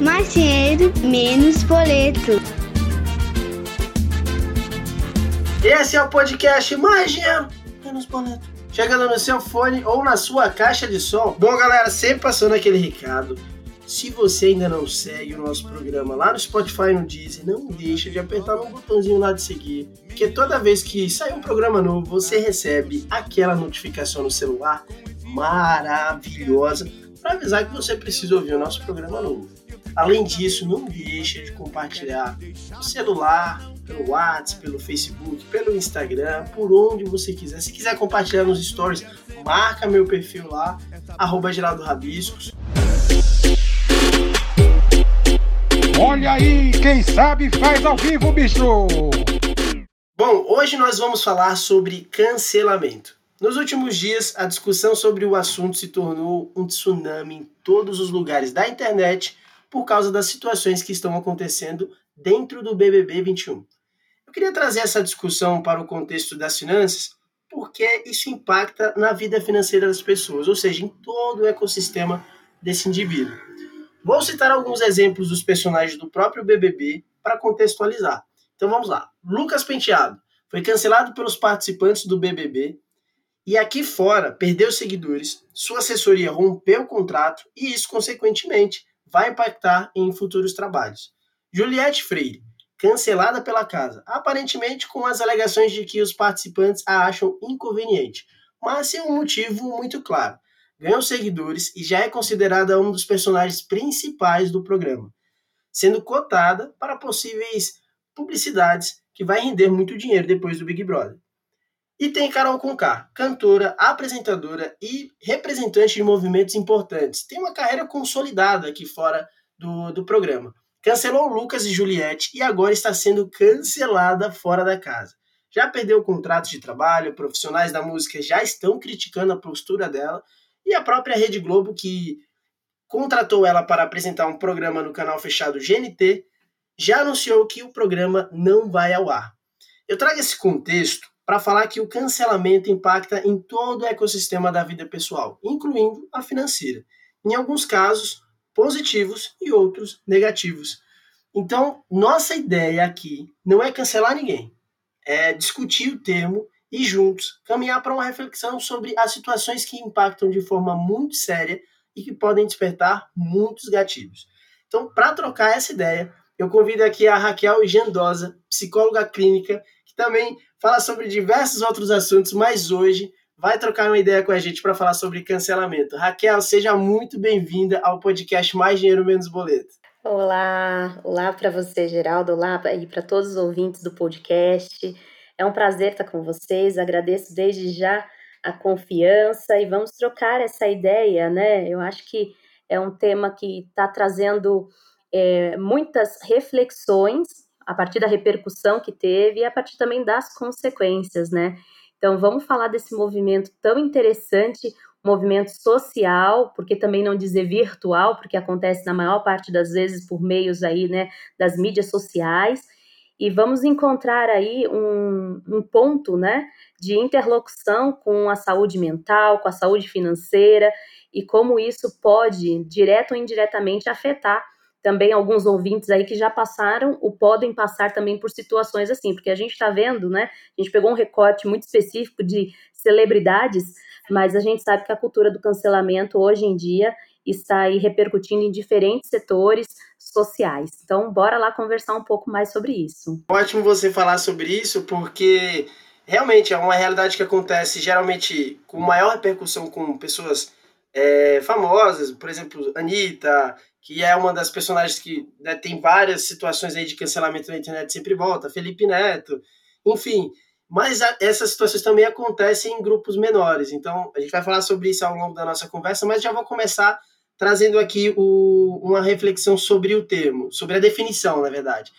Mais dinheiro, menos boleto. Esse é o podcast Mais Dinheiro, Menos Boleto. Chegando no seu fone ou na sua caixa de som. Bom, galera, sempre passando aquele recado. Se você ainda não segue o nosso programa lá no Spotify e no Deezer, não deixa de apertar no botãozinho lá de seguir, porque toda vez que sair um programa novo, você recebe aquela notificação no celular maravilhosa para avisar que você precisa ouvir o nosso programa novo. Além disso, não deixa de compartilhar no celular, pelo WhatsApp, pelo Facebook, pelo Instagram, por onde você quiser. Se quiser compartilhar nos stories, marca meu perfil lá, arroba Geraldo Rabiscos. Olha aí, quem sabe faz ao vivo, bicho! Bom, hoje nós vamos falar sobre cancelamento. Nos últimos dias, a discussão sobre o assunto se tornou um tsunami em todos os lugares da internet por causa das situações que estão acontecendo dentro do BBB 21. Eu queria trazer essa discussão para o contexto das finanças, porque isso impacta na vida financeira das pessoas, ou seja, em todo o ecossistema desse indivíduo. Vou citar alguns exemplos dos personagens do próprio BBB para contextualizar. Então vamos lá. Lucas Penteado foi cancelado pelos participantes do BBB e aqui fora perdeu seguidores, sua assessoria rompeu o contrato e isso, consequentemente, vai impactar em futuros trabalhos. Juliette Freire, cancelada pela casa, aparentemente com as alegações de que os participantes a acham inconveniente, mas sem um motivo muito claro ganhou seguidores e já é considerada um dos personagens principais do programa, sendo cotada para possíveis publicidades que vai render muito dinheiro depois do Big Brother. E tem Carol Conká, cantora, apresentadora e representante de movimentos importantes. Tem uma carreira consolidada aqui fora do, do programa. Cancelou Lucas e Juliette e agora está sendo cancelada fora da casa. Já perdeu contratos de trabalho, profissionais da música já estão criticando a postura dela e a própria Rede Globo, que contratou ela para apresentar um programa no canal fechado GNT, já anunciou que o programa não vai ao ar. Eu trago esse contexto para falar que o cancelamento impacta em todo o ecossistema da vida pessoal, incluindo a financeira. Em alguns casos, positivos e outros negativos. Então, nossa ideia aqui não é cancelar ninguém, é discutir o termo e juntos caminhar para uma reflexão sobre as situações que impactam de forma muito séria e que podem despertar muitos gatilhos. Então, para trocar essa ideia, eu convido aqui a Raquel Gendosa, psicóloga clínica, que também fala sobre diversos outros assuntos, mas hoje vai trocar uma ideia com a gente para falar sobre cancelamento. Raquel, seja muito bem-vinda ao podcast Mais Dinheiro Menos Boleto. Olá, olá para você, Geraldo, olá e para todos os ouvintes do podcast. É um prazer estar com vocês. Agradeço desde já a confiança e vamos trocar essa ideia, né? Eu acho que é um tema que está trazendo é, muitas reflexões a partir da repercussão que teve e a partir também das consequências, né? Então vamos falar desse movimento tão interessante, movimento social, porque também não dizer virtual, porque acontece na maior parte das vezes por meios aí, né, das mídias sociais e vamos encontrar aí um, um, ponto né, de interlocução com a saúde mental, com a saúde financeira e como isso pode, direto ou indiretamente, afetar também alguns ouvintes aí que já passaram ou podem passar também por situações assim, porque a gente está vendo, né? A gente pegou um recorte muito específico de celebridades, mas a gente sabe que a cultura do cancelamento hoje em dia está aí repercutindo em diferentes setores sociais. Então, bora lá conversar um pouco mais sobre isso. Ótimo você falar sobre isso, porque realmente é uma realidade que acontece geralmente com maior repercussão com pessoas é, famosas, por exemplo, Anitta, que é uma das personagens que né, tem várias situações aí de cancelamento na internet sempre volta, Felipe Neto, enfim. Mas a, essas situações também acontecem em grupos menores. Então, a gente vai falar sobre isso ao longo da nossa conversa, mas já vou começar trazendo aqui o, uma reflexão sobre o termo, sobre a definição, na verdade.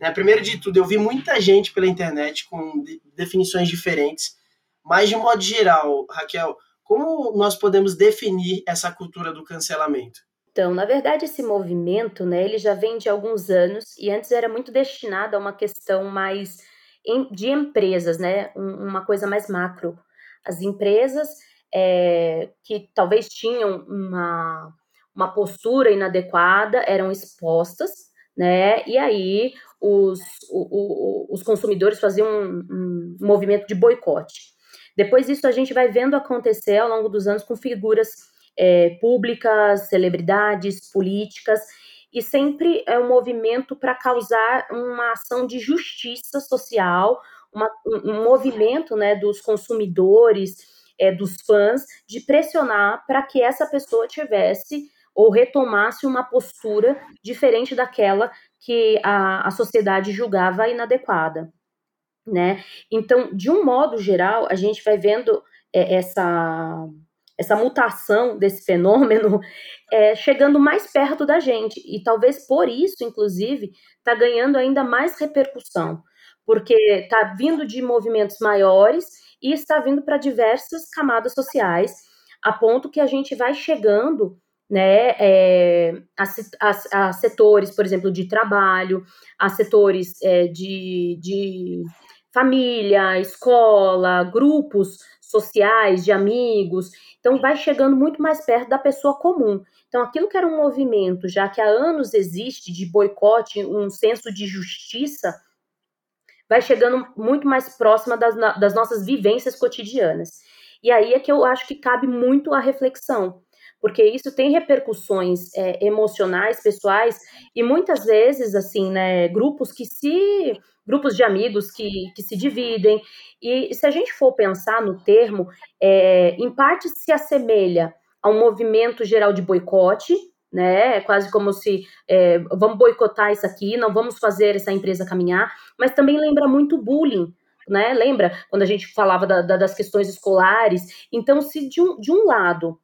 Né, primeiro de tudo, eu vi muita gente pela internet com de, definições diferentes, mas de modo geral, Raquel, como nós podemos definir essa cultura do cancelamento? Então, na verdade, esse movimento, né, ele já vem de alguns anos e antes era muito destinado a uma questão mais de empresas, né, uma coisa mais macro. As empresas é, que talvez tinham uma uma postura inadequada eram expostas, né? E aí os, o, o, os consumidores faziam um, um movimento de boicote. Depois disso, a gente vai vendo acontecer ao longo dos anos com figuras é, públicas, celebridades, políticas, e sempre é um movimento para causar uma ação de justiça social, uma, um movimento né, dos consumidores, é, dos fãs, de pressionar para que essa pessoa tivesse ou retomasse uma postura diferente daquela que a, a sociedade julgava inadequada. Né? Então, de um modo geral, a gente vai vendo é, essa essa mutação desse fenômeno é, chegando mais perto da gente. E talvez por isso, inclusive, está ganhando ainda mais repercussão, porque está vindo de movimentos maiores e está vindo para diversas camadas sociais, a ponto que a gente vai chegando né, é, a, a, a, setores, por exemplo, de trabalho, a setores é, de, de família, escola, grupos sociais, de amigos. Então, vai chegando muito mais perto da pessoa comum. Então, aquilo que era um movimento, já que há anos existe, de boicote, um senso de justiça, vai chegando muito mais próxima das, das nossas vivências cotidianas. E aí é que eu acho que cabe muito a reflexão, porque isso tem repercussões é, emocionais, pessoais, e muitas vezes, assim, né, grupos que se grupos de amigos que, que se dividem. E se a gente for pensar no termo, é, em parte se assemelha a um movimento geral de boicote, né? É quase como se é, vamos boicotar isso aqui, não vamos fazer essa empresa caminhar, mas também lembra muito bullying. Né? Lembra quando a gente falava da, da, das questões escolares? Então, se de um, de um lado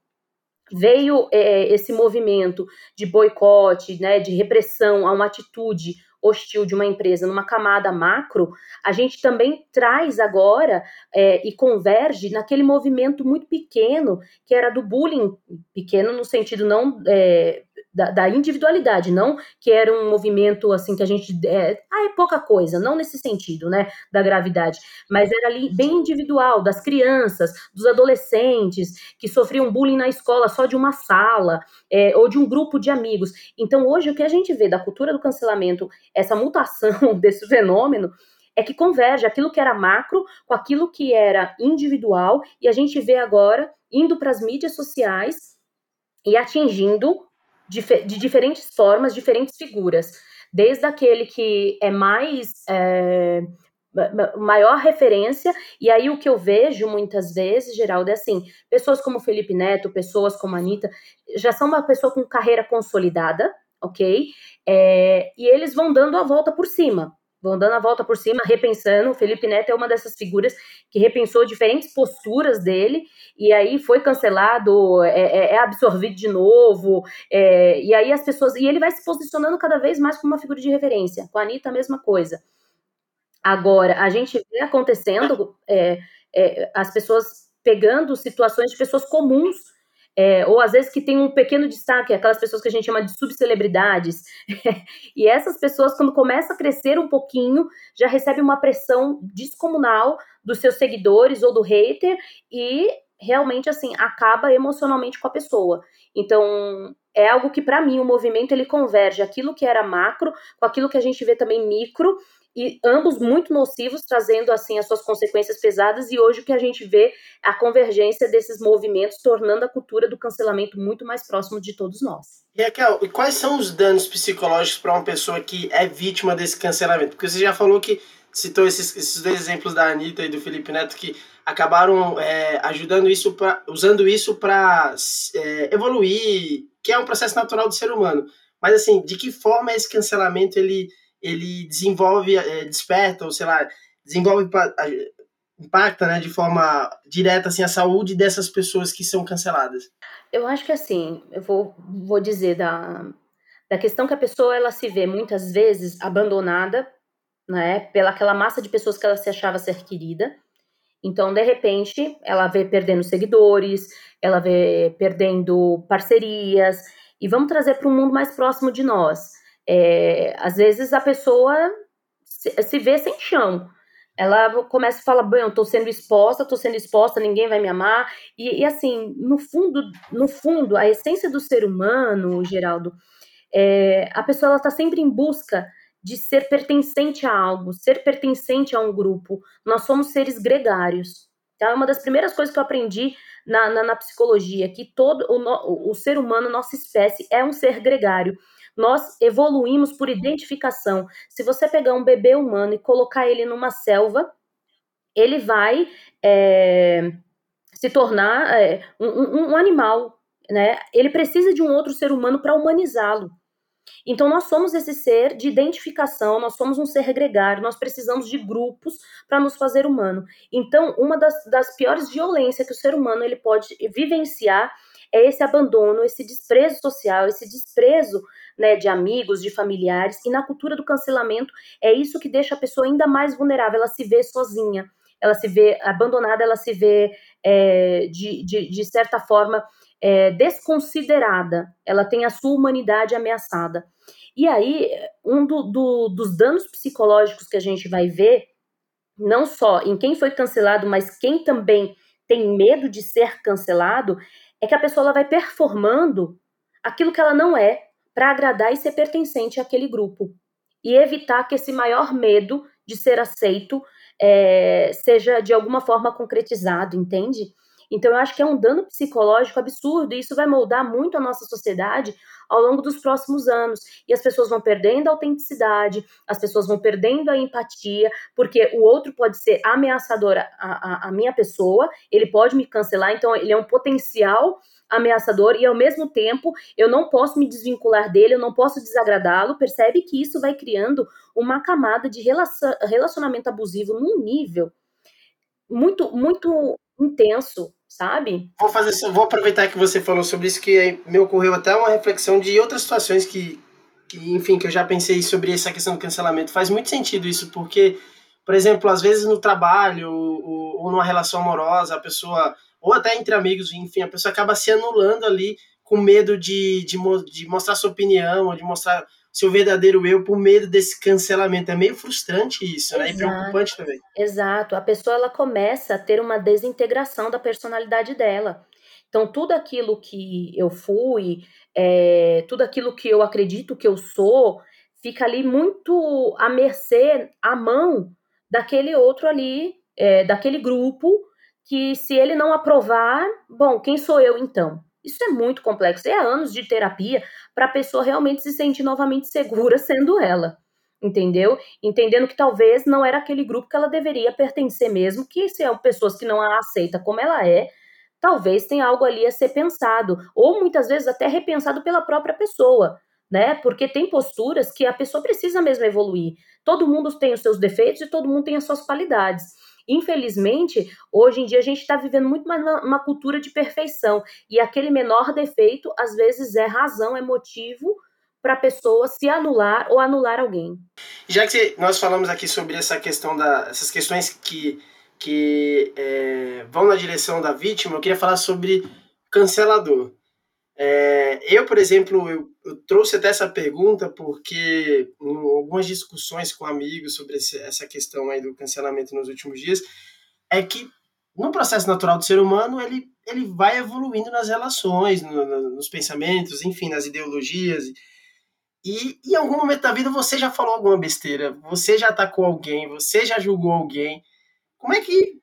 veio é, esse movimento de boicote, né, de repressão a uma atitude hostil de uma empresa numa camada macro, a gente também traz agora é, e converge naquele movimento muito pequeno que era do bullying, pequeno no sentido não é, da, da, individualidade, não que era um movimento assim que a gente é, ah, é pouca coisa, não nesse sentido, né, da gravidade, mas era ali bem individual das crianças, dos adolescentes que sofriam bullying na escola só de uma sala é, ou de um grupo de amigos. Então hoje o que a gente vê da cultura do cancelamento, essa mutação desse fenômeno é que converge aquilo que era macro com aquilo que era individual e a gente vê agora indo para as mídias sociais e atingindo de diferentes formas, diferentes figuras. Desde aquele que é mais. É, maior referência, e aí o que eu vejo muitas vezes, Geraldo, é assim, pessoas como Felipe Neto, pessoas como a Anitta, já são uma pessoa com carreira consolidada, ok? É, e eles vão dando a volta por cima vão dando a volta por cima, repensando. O Felipe Neto é uma dessas figuras que repensou diferentes posturas dele, e aí foi cancelado, é, é, é absorvido de novo, é, e aí as pessoas. E ele vai se posicionando cada vez mais como uma figura de referência. Com a Anitta, a mesma coisa. Agora, a gente vê acontecendo é, é, as pessoas pegando situações de pessoas comuns é, ou às vezes que tem um pequeno destaque, aquelas pessoas que a gente chama de subcelebridades. e essas pessoas, quando começa a crescer um pouquinho, já recebem uma pressão descomunal dos seus seguidores ou do hater e realmente assim acaba emocionalmente com a pessoa. Então, é algo que para mim o movimento ele converge aquilo que era macro com aquilo que a gente vê também micro e ambos muito nocivos, trazendo assim as suas consequências pesadas, e hoje o que a gente vê é a convergência desses movimentos, tornando a cultura do cancelamento muito mais próximo de todos nós. E Raquel, e quais são os danos psicológicos para uma pessoa que é vítima desse cancelamento? Porque você já falou que citou esses, esses dois exemplos da Anitta e do Felipe Neto que acabaram é, ajudando isso pra, usando isso para é, evoluir, que é um processo natural do ser humano. Mas assim, de que forma esse cancelamento ele ele desenvolve, é, desperta, ou sei lá, desenvolve, impacta né, de forma direta assim, a saúde dessas pessoas que são canceladas? Eu acho que assim, eu vou, vou dizer da, da questão que a pessoa ela se vê muitas vezes abandonada né, pela aquela massa de pessoas que ela se achava ser querida. Então, de repente, ela vê perdendo seguidores, ela vê perdendo parcerias, e vamos trazer para um mundo mais próximo de nós. É, às vezes a pessoa se, se vê sem chão, ela começa a falar, bem, eu tô sendo exposta, tô sendo exposta, ninguém vai me amar. E, e assim, no fundo, no fundo, a essência do ser humano, Geraldo, é, a pessoa ela tá sempre em busca de ser pertencente a algo, ser pertencente a um grupo. Nós somos seres gregários. Tá? É uma das primeiras coisas que eu aprendi na, na, na psicologia, que todo o, o ser humano, nossa espécie, é um ser gregário. Nós evoluímos por identificação. Se você pegar um bebê humano e colocar ele numa selva, ele vai é, se tornar é, um, um, animal, né? Ele precisa de um outro ser humano para humanizá-lo. Então, nós somos esse ser de identificação, nós somos um ser gregário, nós precisamos de grupos para nos fazer humano. Então, uma das, das piores violências que o ser humano ele pode vivenciar é esse abandono, esse desprezo social, esse desprezo né, de amigos, de familiares. E na cultura do cancelamento, é isso que deixa a pessoa ainda mais vulnerável. Ela se vê sozinha, ela se vê abandonada, ela se vê, é, de, de, de, certa forma, é, desconsiderada. Ela tem a sua humanidade ameaçada. E aí, um do, do, dos danos psicológicos que a gente vai ver, não só em quem foi cancelado, mas quem também tem medo de ser cancelado, é que a pessoa ela vai performando aquilo que ela não é para agradar e ser pertencente àquele grupo. E evitar que esse maior medo de ser aceito é, seja de alguma forma concretizado, entende? Então, eu acho que é um dano psicológico absurdo e isso vai moldar muito a nossa sociedade ao longo dos próximos anos. E as pessoas vão perdendo a autenticidade, as pessoas vão perdendo a empatia, porque o outro pode ser ameaçador à, à, à minha pessoa, ele pode me cancelar, então ele é um potencial ameaçador e ao mesmo tempo eu não posso me desvincular dele, eu não posso desagradá-lo. Percebe que isso vai criando uma camada de relacionamento abusivo num nível muito muito intenso sabe? Vou fazer, vou aproveitar que você falou sobre isso que me ocorreu até uma reflexão de outras situações que, que, enfim, que eu já pensei sobre essa questão do cancelamento. Faz muito sentido isso, porque, por exemplo, às vezes no trabalho ou, ou numa relação amorosa, a pessoa, ou até entre amigos, enfim, a pessoa acaba se anulando ali com medo de, de, de mostrar sua opinião, ou de mostrar seu verdadeiro eu por medo desse cancelamento. É meio frustrante isso, Exato. né? E preocupante também. Exato. A pessoa ela começa a ter uma desintegração da personalidade dela. Então, tudo aquilo que eu fui, é, tudo aquilo que eu acredito que eu sou, fica ali muito à mercê, à mão daquele outro ali, é, daquele grupo, que se ele não aprovar, bom, quem sou eu então? Isso é muito complexo. É anos de terapia para a pessoa realmente se sentir novamente segura sendo ela. Entendeu? Entendendo que talvez não era aquele grupo que ela deveria pertencer mesmo, que se são pessoas que não a aceita como ela é, talvez tenha algo ali a ser pensado, ou muitas vezes até repensado pela própria pessoa, né? Porque tem posturas que a pessoa precisa mesmo evoluir. Todo mundo tem os seus defeitos e todo mundo tem as suas qualidades. Infelizmente, hoje em dia a gente está vivendo muito mais uma, cultura de perfeição e aquele menor defeito às vezes é razão, é motivo para a pessoa se anular ou anular alguém. Já que nós falamos aqui sobre essa questão da, essas questões que que é, vão na direção da vítima, eu queria falar sobre cancelador. É, eu, por exemplo, eu, eu, trouxe até essa pergunta porque em algumas discussões com amigos sobre esse, essa questão aí do cancelamento nos últimos dias, é que no processo natural do ser humano ele, ele vai evoluindo nas relações, no, no, nos pensamentos, enfim, nas ideologias. E em algum momento da vida você já falou alguma besteira, você já atacou alguém, você já julgou alguém. Como é que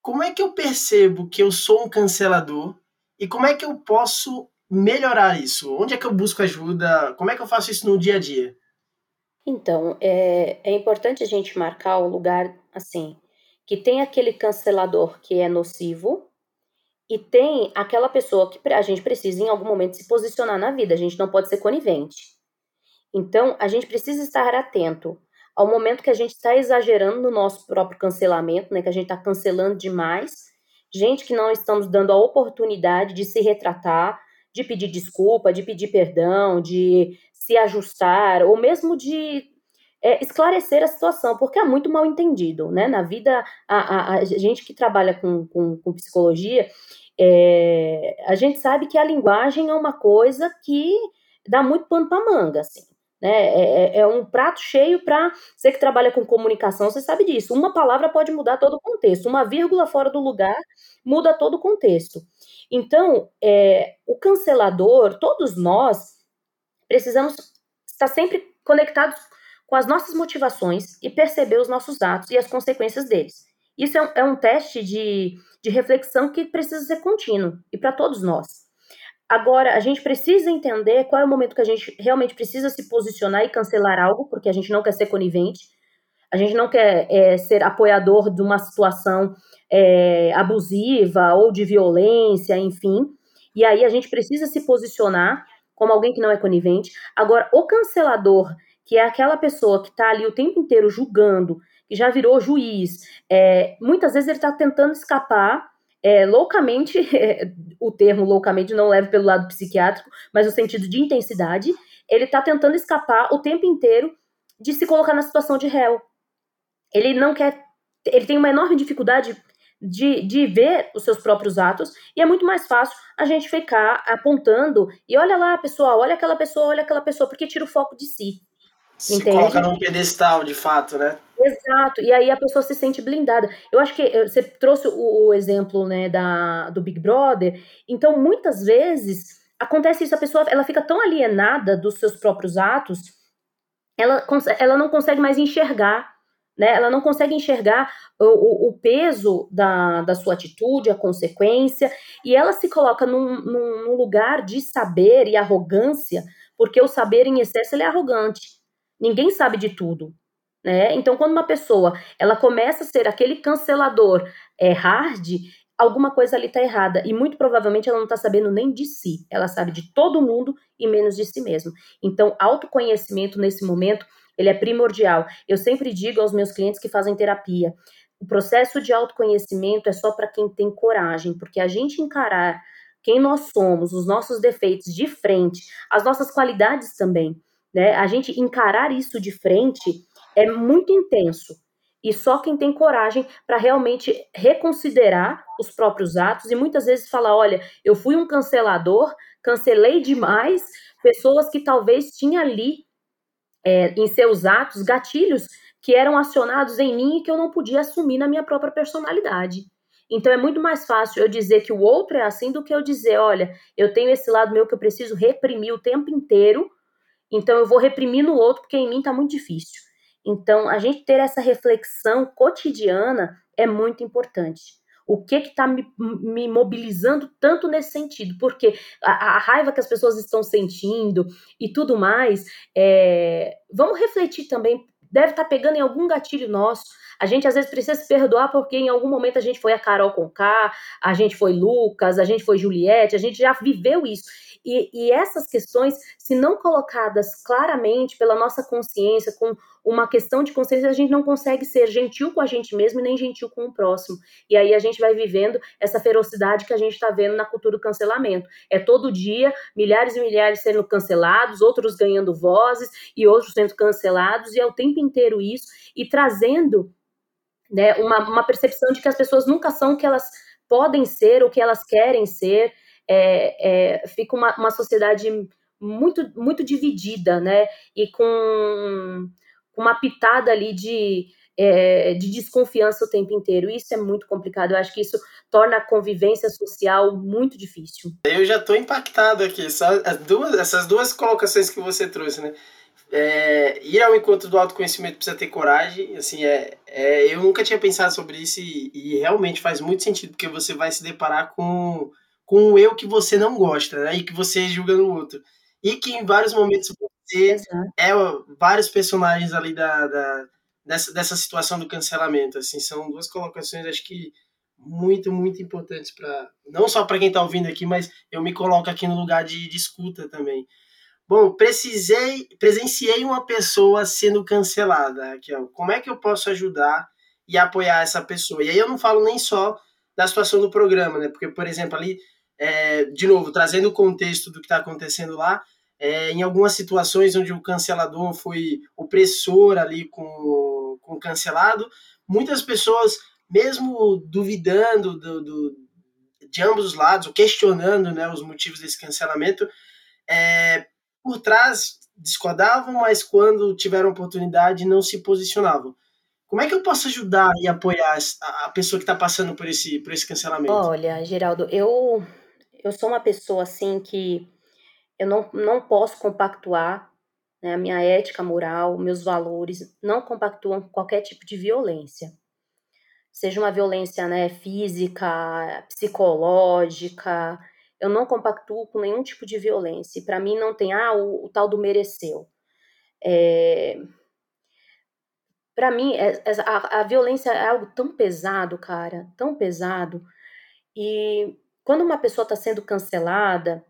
como é que eu percebo que eu sou um cancelador e como é que eu posso melhorar isso? Onde é que eu busco ajuda? Como é que eu faço isso no dia a dia? Então, é, é importante a gente marcar um lugar assim, que tem aquele cancelador que é nocivo e tem aquela pessoa que a gente precisa em algum momento se posicionar na vida, a gente não pode ser conivente. Então, a gente precisa estar atento ao momento que a gente está exagerando no nosso próprio cancelamento, né, que a gente está cancelando demais, gente que não estamos dando a oportunidade de se retratar, de pedir desculpa, de pedir perdão, de se ajustar, ou mesmo de é, esclarecer a situação, porque é muito mal entendido, né? Na vida, a, a, a gente que trabalha com, com, com psicologia, é, a gente sabe que a linguagem é uma coisa que dá muito pano para manga, assim, Né? É, é, é um prato cheio para você que trabalha com comunicação, você sabe disso. Uma palavra pode mudar todo o contexto, uma vírgula fora do lugar muda todo o contexto. Então, é, o cancelador, todos nós, precisamos estar sempre conectados com as nossas motivações e perceber os nossos atos e as consequências deles. Isso é um, é um teste de, de reflexão que precisa ser contínuo e para todos nós. Agora, a gente precisa entender qual é o momento que a gente realmente precisa se posicionar e cancelar algo, porque a gente não quer ser conivente, a gente não quer é, ser apoiador de uma situação é, abusiva ou de violência, enfim. E aí a gente precisa se posicionar como alguém que não é conivente. Agora, o cancelador, que é aquela pessoa que está ali o tempo inteiro julgando, que já virou juiz, é, muitas vezes ele está tentando escapar é, loucamente, o termo loucamente não leva pelo lado psiquiátrico, mas no sentido de intensidade, ele está tentando escapar o tempo inteiro de se colocar na situação de réu. Ele não quer. Ele tem uma enorme dificuldade de, de ver os seus próprios atos, e é muito mais fácil a gente ficar apontando e olha lá, pessoal, olha aquela pessoa, olha aquela pessoa, porque tira o foco de si. Se entende? coloca num pedestal, de fato, né? Exato, e aí a pessoa se sente blindada. Eu acho que eh, você trouxe o, o exemplo né, da, do Big Brother, então muitas vezes acontece isso, a pessoa ela fica tão alienada dos seus próprios atos, ela, ela não consegue mais enxergar né? Ela não consegue enxergar o, o, peso da, da sua atitude, a consequência, e ela se coloca num, num, num, lugar de saber e arrogância, porque o saber em excesso é arrogante. Ninguém sabe de tudo. Né? Então, quando uma pessoa ela começa a ser aquele cancelador é, hard, alguma coisa ali está errada. E muito provavelmente ela não está sabendo nem de si. Ela sabe de todo mundo e menos de si mesmo. Então, autoconhecimento nesse momento ele é primordial. Eu sempre digo aos meus clientes que fazem terapia, o processo de autoconhecimento é só para quem tem coragem, porque a gente encarar quem nós somos, os nossos defeitos de frente, as nossas qualidades também, né? A gente encarar isso de frente é muito intenso. E só quem tem coragem para realmente reconsiderar os próprios atos e muitas vezes falar: olha, eu fui um cancelador, cancelei demais pessoas que talvez tinha ali é, em seus atos gatilhos que eram acionados em mim e que eu não podia assumir na minha própria personalidade. Então é muito mais fácil eu dizer que o outro é assim do que eu dizer, olha, eu tenho esse lado meu que eu preciso reprimir o tempo inteiro, então eu vou reprimir no outro porque em mim está muito difícil. Então a gente ter essa reflexão cotidiana é muito importante o que está me, me, mobilizando tanto nesse sentido, porque a, a, raiva que as pessoas estão sentindo e tudo mais, é, vamos refletir também, deve estar tá pegando em algum gatilho nosso, a gente às vezes precisa se perdoar porque em algum momento a gente foi a Carol Conká, a gente foi Lucas, a gente foi Juliette, a gente já viveu isso. E, e essas questões, se não colocadas claramente pela nossa consciência, com uma questão de consciência, a gente não consegue ser gentil com a gente mesmo e nem gentil com o próximo. E aí a gente vai vivendo essa ferocidade que a gente está vendo na cultura do cancelamento. É todo dia milhares e milhares sendo cancelados, outros ganhando vozes e outros sendo cancelados, e é o tempo inteiro isso, e trazendo né, uma, uma percepção de que as pessoas nunca são o que elas podem ser, o que elas querem ser, é, é, fica uma, uma sociedade muito, muito dividida, né? E com uma pitada ali de, é, de desconfiança o tempo inteiro. Isso é muito complicado. Eu acho que isso torna a convivência social muito difícil. Eu já estou impactado aqui. Duas, essas duas colocações que você trouxe, né? É, ir ao encontro do autoconhecimento precisa ter coragem. Assim, é, é, eu nunca tinha pensado sobre isso e, e realmente faz muito sentido, porque você vai se deparar com com o eu que você não gosta, né? E que você julga no outro. E que em vários momentos você é vários personagens ali da, da, dessa, dessa situação do cancelamento. Assim, são duas colocações, acho que muito, muito importantes para não só para quem está ouvindo aqui, mas eu me coloco aqui no lugar de, de escuta também. Bom, precisei, presenciei uma pessoa sendo cancelada, Raquel. Como é que eu posso ajudar e apoiar essa pessoa? E aí eu não falo nem só da situação do programa, né? Porque, por exemplo, ali é, de novo, trazendo o contexto do que está acontecendo lá, é, em algumas situações onde o cancelador foi opressor ali com, com o cancelado, muitas pessoas, mesmo duvidando do, do, de ambos os lados, ou questionando né, os motivos desse cancelamento, é, por trás discordavam, mas quando tiveram oportunidade não se posicionavam. Como é que eu posso ajudar e apoiar a pessoa que está passando por esse, por esse cancelamento? Olha, Geraldo, eu, eu sou uma pessoa assim que eu não, não posso compactuar, né, a minha ética moral, meus valores não compactuam com qualquer tipo de violência. Seja uma violência né, física, psicológica, eu não compactuo com nenhum tipo de violência. E para mim não tem, ah, o, o tal do mereceu. É... Para mim, é, é, a, a violência é algo tão pesado, cara, tão pesado. E quando uma pessoa está sendo cancelada,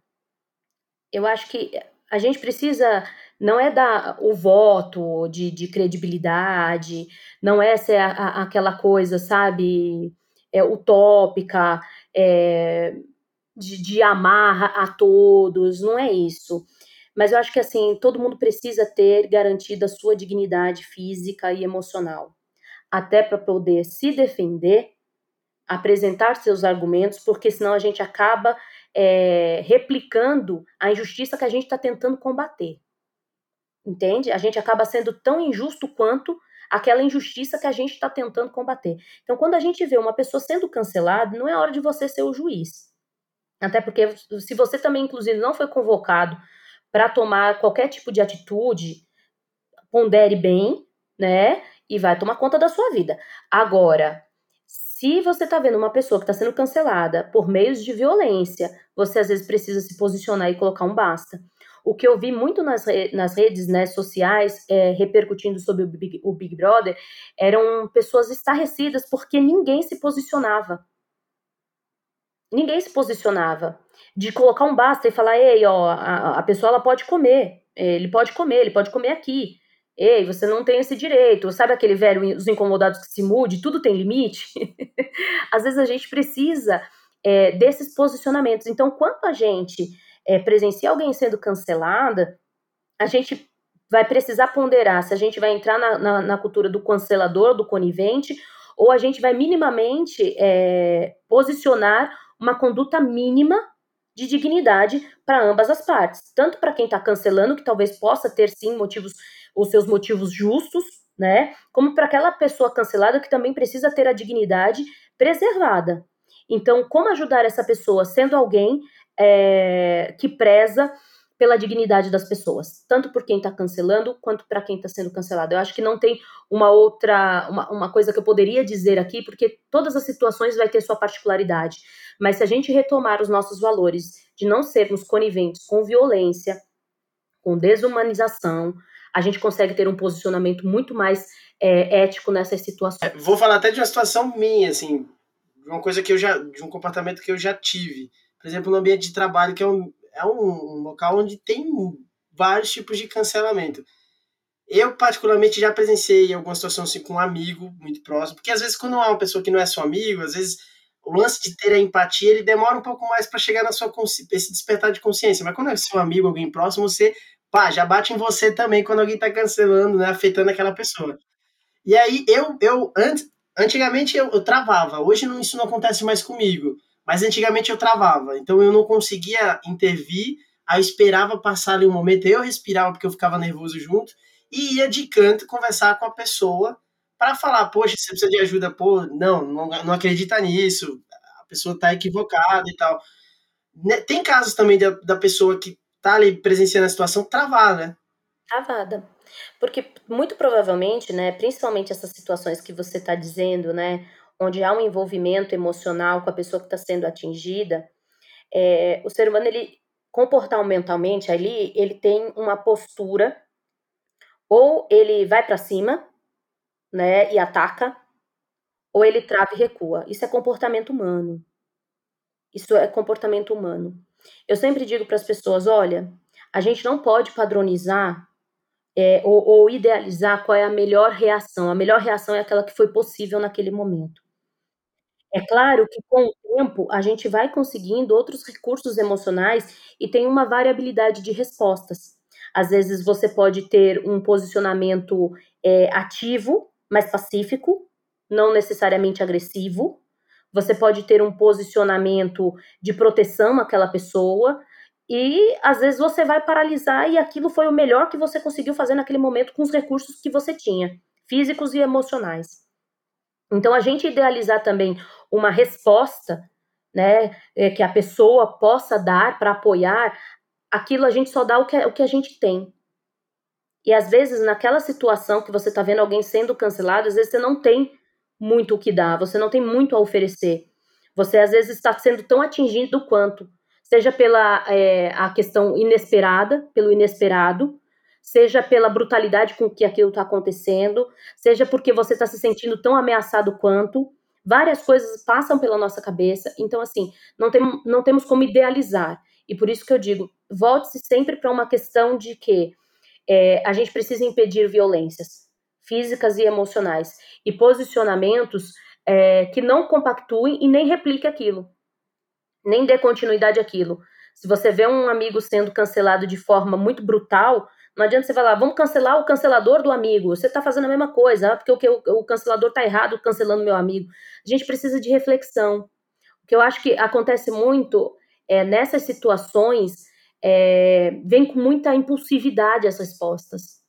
eu acho que a gente precisa não é dar o voto de, de credibilidade, não é ser a, a, aquela coisa, sabe, é, utópica, é, de, de amar a todos, não é isso. Mas eu acho que assim, todo mundo precisa ter garantida a sua dignidade física e emocional, até para poder se defender, apresentar seus argumentos, porque senão a gente acaba é, replicando a injustiça que a gente está tentando combater. Entende? A gente acaba sendo tão injusto quanto aquela injustiça que a gente está tentando combater. Então, quando a gente vê uma pessoa sendo cancelada, não é hora de você ser o juiz. Até porque, se você também, inclusive, não foi convocado para tomar qualquer tipo de atitude, pondere bem, né? E vai tomar conta da sua vida. Agora, se você está vendo uma pessoa que está sendo cancelada por meios de violência, você às vezes precisa se posicionar e colocar um basta. O que eu vi muito nas, nas redes né, sociais, é, repercutindo sobre o Big, o Big Brother, eram pessoas estarrecidas porque ninguém se posicionava ninguém se posicionava de colocar um basta e falar, ei, ó, a, a pessoa ela pode comer, ele pode comer, ele pode comer aqui. Ei, você não tem esse direito. Sabe aquele velho, os incomodados que se mude, tudo tem limite? Às vezes a gente precisa é, desses posicionamentos. Então, quando a gente é, presencia alguém sendo cancelada, a gente vai precisar ponderar se a gente vai entrar na, na, na cultura do cancelador, do conivente, ou a gente vai minimamente é, posicionar uma conduta mínima de dignidade para ambas as partes, tanto para quem está cancelando, que talvez possa ter sim motivos, os seus motivos justos, né, como para aquela pessoa cancelada que também precisa ter a dignidade preservada. Então, como ajudar essa pessoa sendo alguém é, que preza pela dignidade das pessoas, tanto por quem está cancelando quanto para quem está sendo cancelado. Eu acho que não tem uma outra, uma, uma coisa que eu poderia dizer aqui, porque todas as situações vai ter sua particularidade. Mas se a gente retomar os nossos valores de não sermos coniventes com violência, com desumanização, a gente consegue ter um posicionamento muito mais é, ético nessas situações. É, vou falar até de uma situação minha, assim, de uma coisa que eu já, de um comportamento que eu já tive. Por exemplo, no ambiente de trabalho, que é um, é um, local onde tem vários tipos de cancelamento. Eu, particularmente, já presenciei alguma situação assim com um amigo muito próximo, porque às vezes, quando é uma pessoa que não é seu amigo, às vezes o lance de ter a empatia ele demora um pouco mais para chegar na sua esse despertar de consciência. Mas quando é seu amigo, alguém próximo, você pá, já bate em você também quando alguém está cancelando, né, afetando aquela pessoa. E aí eu, eu antes, antigamente eu, eu travava. Hoje não, isso não acontece mais comigo. Mas antigamente eu travava, então eu não conseguia intervir, eu esperava passar ali um momento, eu respirava porque eu ficava nervoso junto, e ia de canto conversar com a pessoa para falar, poxa, você precisa de ajuda, pô, não, não, não acredita nisso, a pessoa está equivocada e tal. Né, tem casos também da, da pessoa que tá ali presenciando a situação travar, né? Travada. Porque muito provavelmente, né, principalmente essas situações que você está dizendo, né, onde há um envolvimento emocional com a pessoa que está sendo atingida, é, o ser humano, ele comportamentalmente ali, ele tem uma postura, ou ele vai para cima, né, e ataca, ou ele trava e recua. Isso é comportamento humano. Isso é comportamento humano. Eu sempre digo para as pessoas: olha, a gente não pode padronizar é, ou, ou, idealizar qual é a melhor reação. A melhor reação é aquela que foi possível naquele momento. É claro que com o tempo a gente vai conseguindo outros recursos emocionais e tem uma variabilidade de respostas. Às vezes você pode ter um posicionamento é, ativo, mais pacífico, não necessariamente agressivo. Você pode ter um posicionamento de proteção àquela pessoa e às vezes você vai paralisar e aquilo foi o melhor que você conseguiu fazer naquele momento com os recursos que você tinha, físicos e emocionais. Então a gente idealizar também uma resposta, né, é, que a pessoa possa dar para apoiar, aquilo a gente só dá o que, o que a gente tem. E às vezes naquela situação que você está vendo alguém sendo cancelado, às vezes você não tem muito o que dar, você não tem muito a oferecer. Você às vezes está sendo tão atingido quanto seja pela é, a questão inesperada, pelo inesperado, seja pela brutalidade com que aquilo está acontecendo, seja porque você está se sentindo tão ameaçado quanto. Várias coisas passam pela nossa cabeça, então, assim, não, tem, não temos como idealizar. E por isso que eu digo, volte-se sempre para uma questão de que é, a gente precisa impedir violências físicas e emocionais e posicionamentos é, que não compactuem e nem repliquem aquilo nem dê continuidade àquilo. Se você vê um amigo sendo cancelado de forma muito brutal, não adianta você falar, vamos cancelar o cancelador do amigo. Você está fazendo a mesma coisa, ah, porque o, o cancelador está errado cancelando meu amigo. A gente precisa de reflexão. O que eu acho que acontece muito é nessas situações, é, vem com muita impulsividade essas respostas.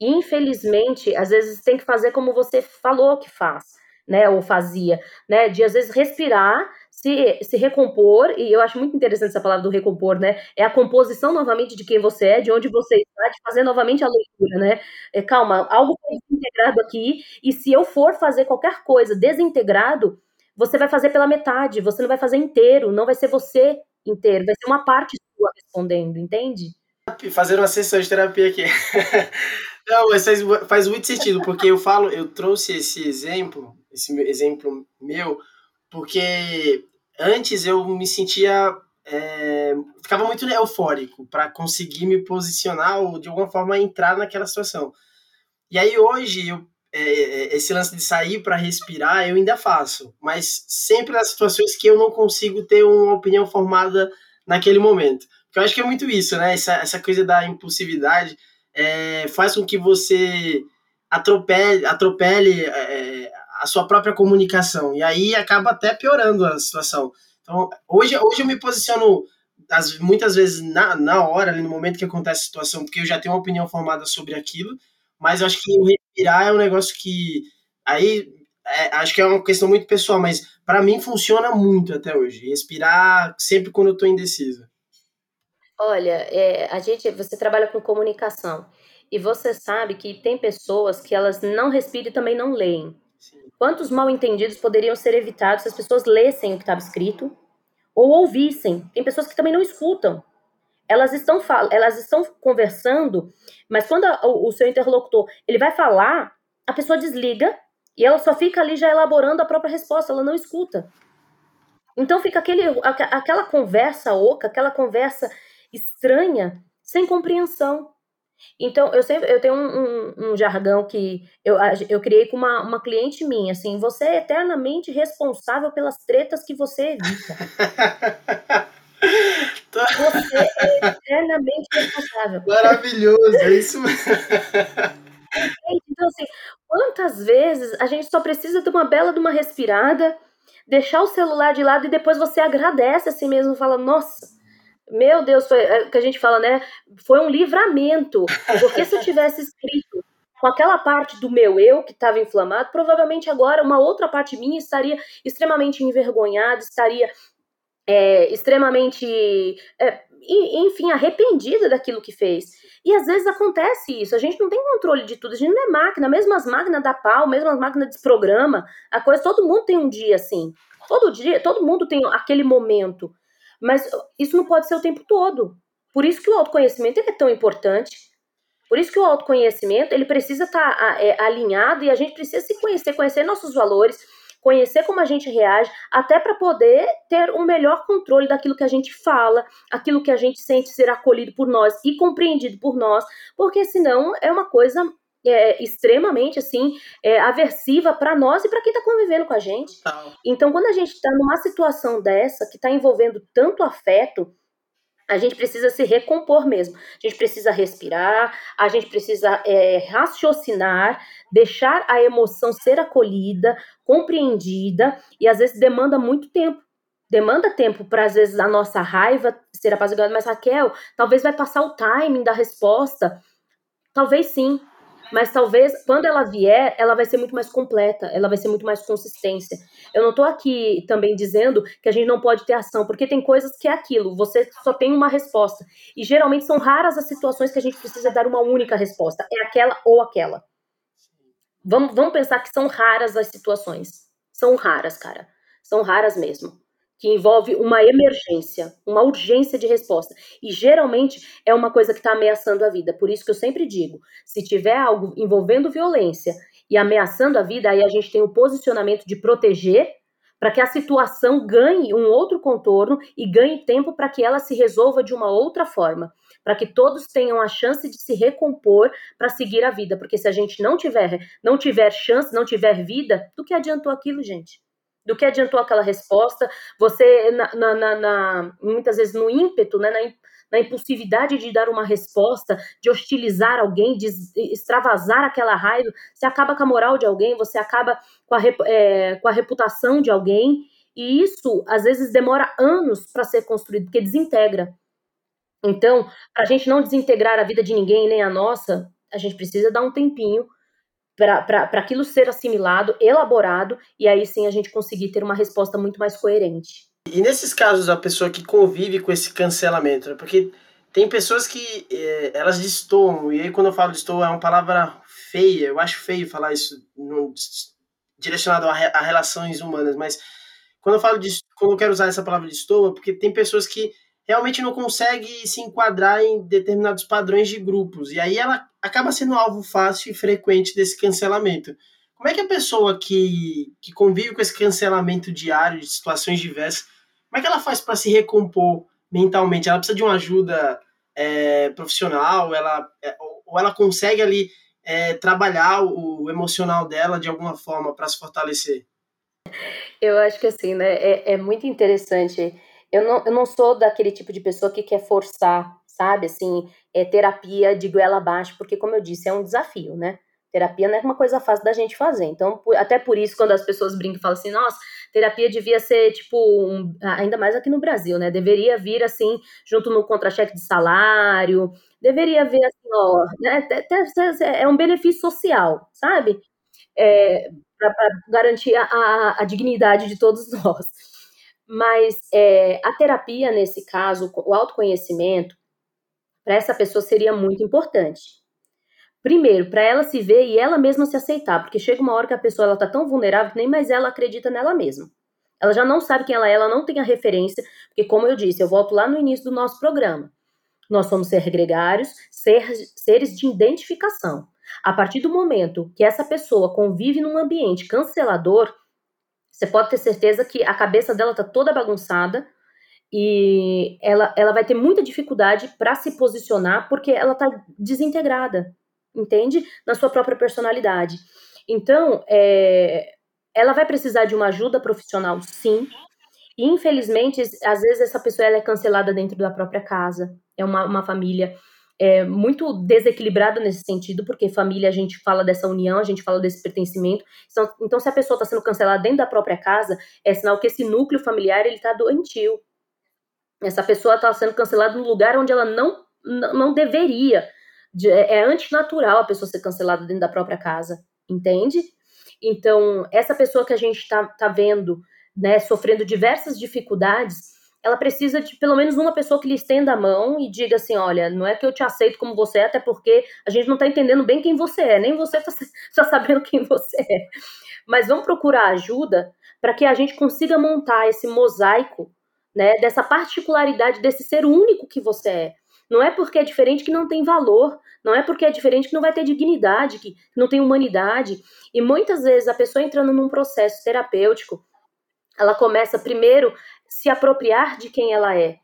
Infelizmente, às vezes tem que fazer como você falou que faz, né? Ou fazia, né? De às vezes respirar se, se recompor, e eu acho muito interessante essa palavra do recompor, né? É a composição novamente de quem você é, de onde você está, de fazer novamente a leitura, né? É, calma, algo foi desintegrado aqui, e se eu for fazer qualquer coisa desintegrado, você vai fazer pela metade, você não vai fazer inteiro, não vai ser você inteiro, vai ser uma parte sua respondendo, entende? Fazer uma sessão de terapia aqui. Não, mas faz, faz muito sentido, porque eu falo, eu trouxe esse exemplo, esse exemplo meu, porque antes eu me sentia. É, ficava muito eufórico para conseguir me posicionar ou de alguma forma entrar naquela situação. E aí hoje, eu, é, é esse lance de sair para respirar, eu ainda faço, mas sempre nas situações que eu não consigo ter uma opinião formada naquele momento. Porque eu acho que é muito isso, né? Essa, essa coisa da impulsividade é, faz com que você atropele, atropele é, a sua própria comunicação. E aí acaba até piorando a situação. Então, hoje, hoje eu me posiciono as, muitas vezes na, na hora, no momento que acontece a situação, porque eu já tenho uma opinião formada sobre aquilo, mas eu acho que o respirar é um negócio que. Aí é, acho que é uma questão muito pessoal, mas para mim funciona muito até hoje. Respirar sempre quando eu tô indeciso. Olha, é, a gente, você trabalha com comunicação e você sabe que tem pessoas que elas não respiram e também não leem. Quantos mal entendidos poderiam ser evitados se as pessoas lessem o que estava escrito ou ouvissem? Tem pessoas que também não escutam. Elas estão, elas estão conversando, mas quando a, o, o seu interlocutor ele vai falar, a pessoa desliga e ela só fica ali já elaborando a própria resposta, ela não escuta. Então fica aquele, aquela conversa oca, aquela conversa estranha, sem compreensão. Então, eu sempre eu tenho um, um, um, jargão que eu, eu criei com uma, uma cliente minha, assim, você é eternamente responsável pelas tretas que você evita. você é eternamente responsável. Maravilhoso, é isso mesmo. Então, assim, quantas vezes a gente só precisa de uma bela de uma respirada, deixar o celular de lado e depois você agradece assim mesmo, fala, nossa, meu Deus, foi é o que a gente fala, né? Foi um livramento. Porque se eu tivesse escrito com aquela parte do meu eu que estava inflamado, provavelmente agora uma outra parte minha estaria extremamente envergonhada, estaria é, extremamente, é, enfim, arrependida daquilo que fez. E às vezes acontece isso, a gente não tem controle de tudo, a gente não é máquina, mesmo as máquinas da pau, mesmo as máquinas de programa, a coisa, todo mundo tem um dia assim. Todo dia, todo mundo tem aquele momento. Mas isso não pode ser o tempo todo. Por isso que o autoconhecimento é tão importante. Por isso que o autoconhecimento ele precisa estar tá, é, alinhado e a gente precisa se conhecer, conhecer nossos valores, conhecer como a gente reage, até para poder ter um melhor controle daquilo que a gente fala, aquilo que a gente sente ser acolhido por nós e compreendido por nós, porque senão é uma coisa é, extremamente assim é, aversiva para nós e para quem está convivendo com a gente. Então, quando a gente está numa situação dessa que está envolvendo tanto afeto, a gente precisa se recompor mesmo. A gente precisa respirar, a gente precisa é, raciocinar, deixar a emoção ser acolhida, compreendida e às vezes demanda muito tempo. demanda tempo para às vezes a nossa raiva ser apaziguada, mas Raquel, talvez vai passar o timing da resposta. Talvez sim, mas talvez quando ela vier, ela vai ser muito mais completa, ela vai ser muito mais consistência. Eu não estou aqui também dizendo que a gente não pode ter ação, porque tem coisas que é aquilo, você só tem uma resposta. E geralmente são raras as situações que a gente precisa dar uma única resposta, é aquela ou aquela. Vamos, vamos pensar que são raras as situações. São raras, cara. São raras mesmo que envolve uma emergência, uma urgência de resposta. E geralmente é uma coisa que está ameaçando a vida. Por isso que eu sempre digo: se tiver algo envolvendo violência e ameaçando a vida, aí a gente tem o posicionamento de proteger para que a situação ganhe um outro contorno e ganhe tempo para que ela se resolva de uma outra forma, para que todos tenham a chance de se recompor para seguir a vida, porque se a gente não tiver não tiver chance, não tiver vida, do que adiantou aquilo, gente? Do que adiantou aquela resposta. Você, na, na, na, muitas vezes, no ímpeto, né, na, na impulsividade de dar uma resposta, de hostilizar alguém, de extravasar aquela raiva, você acaba com a moral de alguém, você acaba com a, é, com a reputação de alguém, e isso, às vezes, demora anos para ser construído, porque desintegra. Então, para a gente não desintegrar a vida de ninguém, nem a nossa, a gente precisa dar um tempinho para aquilo ser assimilado, elaborado, e aí sim a gente conseguir ter uma resposta muito mais coerente. E nesses casos, a pessoa que convive com esse cancelamento, né? porque tem pessoas que é, elas destoam, e aí quando eu falo destoam é uma palavra feia, eu acho feio falar isso no, direcionado a, a, relações humanas, mas quando eu falo de, quando eu quero usar essa palavra destoa, porque tem pessoas que realmente não consegue se enquadrar em determinados padrões de grupos. E aí ela acaba sendo alvo fácil e frequente desse cancelamento. Como é que a pessoa que, que convive com esse cancelamento diário de situações diversas, como é que ela faz para se recompor mentalmente? Ela precisa de uma ajuda é, profissional? Ela, é, ou ela consegue ali é, trabalhar o emocional dela de alguma forma para se fortalecer? Eu acho que assim, né, é, é muito interessante eu não, eu não sou daquele tipo de pessoa que quer forçar, sabe, assim, é terapia de goela abaixo, porque, como eu disse, é um desafio, né? Terapia não é uma coisa fácil da gente fazer. Então, até por isso, quando as pessoas brincam e falam assim, nossa, terapia devia ser, tipo, um, ainda mais aqui no Brasil, né? Deveria vir, assim, junto no contra-cheque de salário, deveria vir, assim, ó, né? é um benefício social, sabe? É, para garantir a, a, a dignidade de todos nós. Mas é, a terapia, nesse caso, o autoconhecimento, para essa pessoa seria muito importante. Primeiro, para ela se ver e ela mesma se aceitar, porque chega uma hora que a pessoa está tão vulnerável que nem mais ela acredita nela mesma. Ela já não sabe quem ela é, ela não tem a referência, porque, como eu disse, eu volto lá no início do nosso programa. Nós somos ser gregários, ser, seres de identificação. A partir do momento que essa pessoa convive num ambiente cancelador, você pode ter certeza que a cabeça dela tá toda bagunçada e ela, ela vai ter muita dificuldade para se posicionar porque ela tá desintegrada, entende? Na sua própria personalidade. Então, é, ela vai precisar de uma ajuda profissional, sim. E, infelizmente, às vezes essa pessoa ela é cancelada dentro da própria casa. É uma, uma família é, muito desequilibrada nesse sentido, porque família a gente fala dessa união, a gente fala desse pertencimento. Então, então se a pessoa está sendo cancelada dentro da própria casa, é sinal que esse núcleo familiar ele está doentio. Essa pessoa está sendo cancelada no lugar onde ela não, não, deveria. É, é antinatural a pessoa ser cancelada dentro da própria casa, entende? Então, essa pessoa que a gente está tá vendo, né, sofrendo diversas dificuldades, ela precisa de pelo menos uma pessoa que lhe estenda a mão e diga assim: olha, não é que eu te aceito como você é, até porque a gente não está entendendo bem quem você é, nem você está tá sabendo quem você é. Mas vamos procurar ajuda para que a gente consiga montar esse mosaico né, dessa particularidade desse ser único que você é. Não é porque é diferente que não tem valor, não é porque é diferente que não vai ter dignidade, que não tem humanidade. E muitas vezes a pessoa entrando num processo terapêutico, ela começa primeiro se apropriar de quem ela é.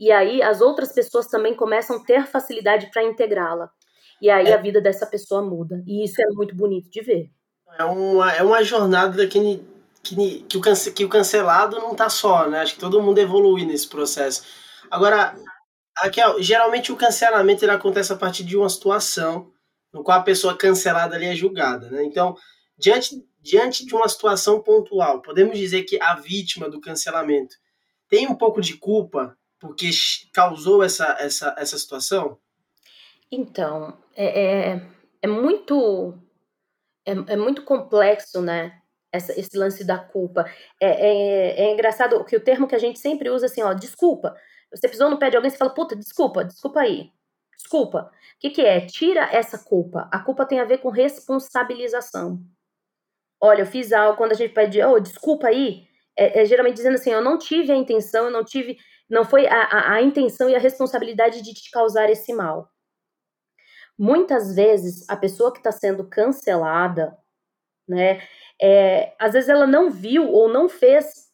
E aí as outras pessoas também começam a ter facilidade para integrá-la. E aí é. a vida dessa pessoa muda. E isso é muito bonito de ver. É uma, é uma jornada que, que, que, o, cance, que o cancelado não está só, né? Acho que todo mundo evolui nesse processo. Agora, aqui, ó, geralmente o cancelamento ele acontece a partir de uma situação no qual a pessoa cancelada ali é julgada, né? Então, diante, diante de uma situação pontual, podemos dizer que a vítima do cancelamento tem um pouco de culpa porque causou essa, essa, essa situação? Então, é, é, é muito é, é, muito complexo, né? Essa, esse lance da culpa. É, é, é, engraçado que o termo que a gente sempre usa assim, ó, desculpa. Você pisou no pé de alguém, você fala, puta, desculpa, desculpa aí. Desculpa. O que, que é? Tira essa culpa. A culpa tem a ver com responsabilização. Olha, eu fiz algo quando a gente pede, oh, desculpa aí. É, é, geralmente dizendo assim, eu não tive a intenção, eu não tive, não foi a, a, a intenção e a responsabilidade de te causar esse mal. Muitas vezes a pessoa que está sendo cancelada, né, é, às vezes ela não viu ou não fez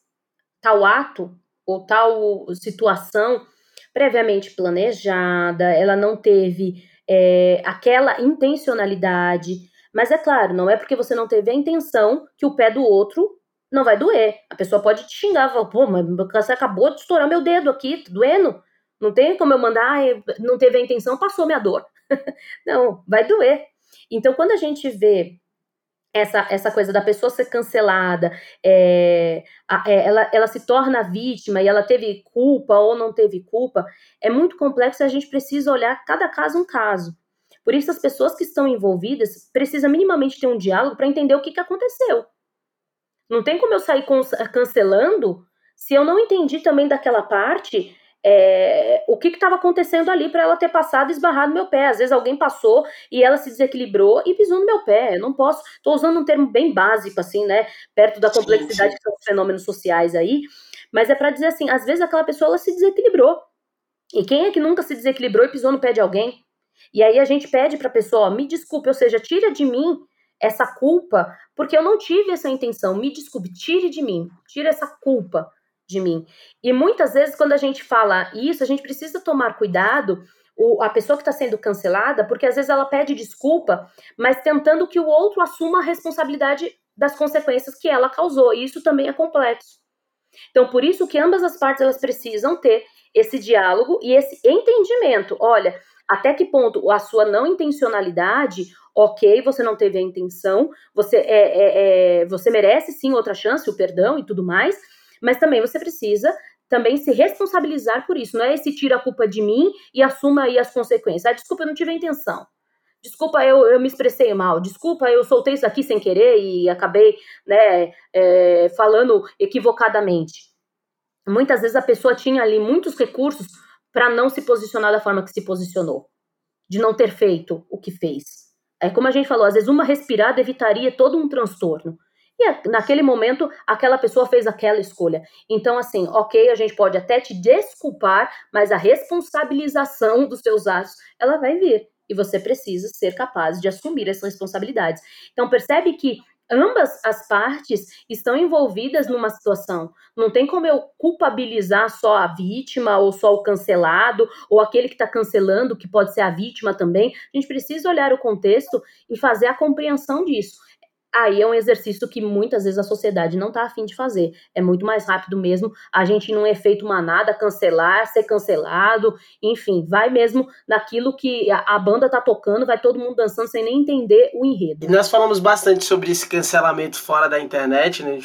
tal ato ou tal situação previamente planejada, ela não teve é, aquela intencionalidade. Mas é claro, não é porque você não teve a intenção que o pé do outro não vai doer. A pessoa pode te xingar, falar, pô, mas você acabou de estourar meu dedo aqui, tá doendo. Não tem como eu mandar, não teve a intenção, passou minha dor. não, vai doer. Então, quando a gente vê essa, essa coisa da pessoa ser cancelada, é, é, ela, ela se torna vítima e ela teve culpa ou não teve culpa, é muito complexo e a gente precisa olhar cada caso um caso. Por isso, as pessoas que estão envolvidas precisam minimamente ter um diálogo para entender o que, que aconteceu. Não tem como eu sair cancelando se eu não entendi também daquela parte é, o que estava acontecendo ali para ela ter passado e esbarrado no meu pé. Às vezes alguém passou e ela se desequilibrou e pisou no meu pé. Eu não posso. Estou usando um termo bem básico, assim, né? Perto da complexidade sim, sim. que são os fenômenos sociais aí. Mas é para dizer assim: às vezes aquela pessoa ela se desequilibrou. E quem é que nunca se desequilibrou e pisou no pé de alguém? E aí a gente pede para a pessoa: ó, me desculpe, ou seja, tira de mim essa culpa, porque eu não tive essa intenção. Me desculpe, tire de mim, tire essa culpa de mim. E muitas vezes, quando a gente fala isso, a gente precisa tomar cuidado, o, a pessoa que está sendo cancelada, porque às vezes ela pede desculpa, mas tentando que o outro assuma a responsabilidade das consequências que ela causou. E isso também é complexo. Então, por isso que ambas as partes elas precisam ter esse diálogo e esse entendimento. Olha, até que ponto a sua não intencionalidade, ok, você não teve a intenção, você é, é, é você merece sim outra chance, o perdão e tudo mais, mas também você precisa também se responsabilizar por isso. Não é esse tira a culpa de mim e assuma aí as consequências. Ah, desculpa, eu não tive a intenção. Desculpa, eu, eu me expressei mal. Desculpa, eu soltei isso aqui sem querer e acabei né, é, falando equivocadamente. Muitas vezes a pessoa tinha ali muitos recursos para não se posicionar da forma que se posicionou, de não ter feito o que fez. É como a gente falou, às vezes uma respirada evitaria todo um transtorno. E naquele momento, aquela pessoa fez aquela escolha. Então, assim, ok, a gente pode até te desculpar, mas a responsabilização dos seus atos, ela vai vir. E você precisa ser capaz de assumir essas responsabilidades. Então, percebe que ambas as partes estão envolvidas numa situação. Não tem como eu culpabilizar só a vítima, ou só o cancelado, ou aquele que está cancelando, que pode ser a vítima também. A gente precisa olhar o contexto e fazer a compreensão disso aí é um exercício que muitas vezes a sociedade não está afim de fazer. É muito mais rápido mesmo a gente não é feito manada, cancelar, ser cancelado, enfim, vai mesmo naquilo que a, a banda tá tocando, vai todo mundo dançando sem nem entender o enredo. E nós falamos bastante sobre esse cancelamento fora da internet, né?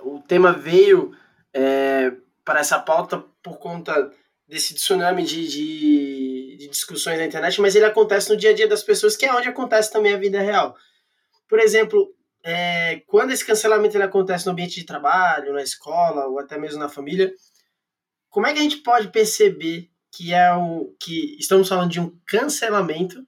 O tema veio é, para essa pauta por conta desse tsunami de, de, de discussões na internet, mas ele acontece no dia a dia das pessoas, que é onde acontece também a vida real. Por exemplo, é, quando esse cancelamento ele acontece no ambiente de trabalho, na escola ou até mesmo na família, como é que a gente pode perceber que é o que estamos falando de um cancelamento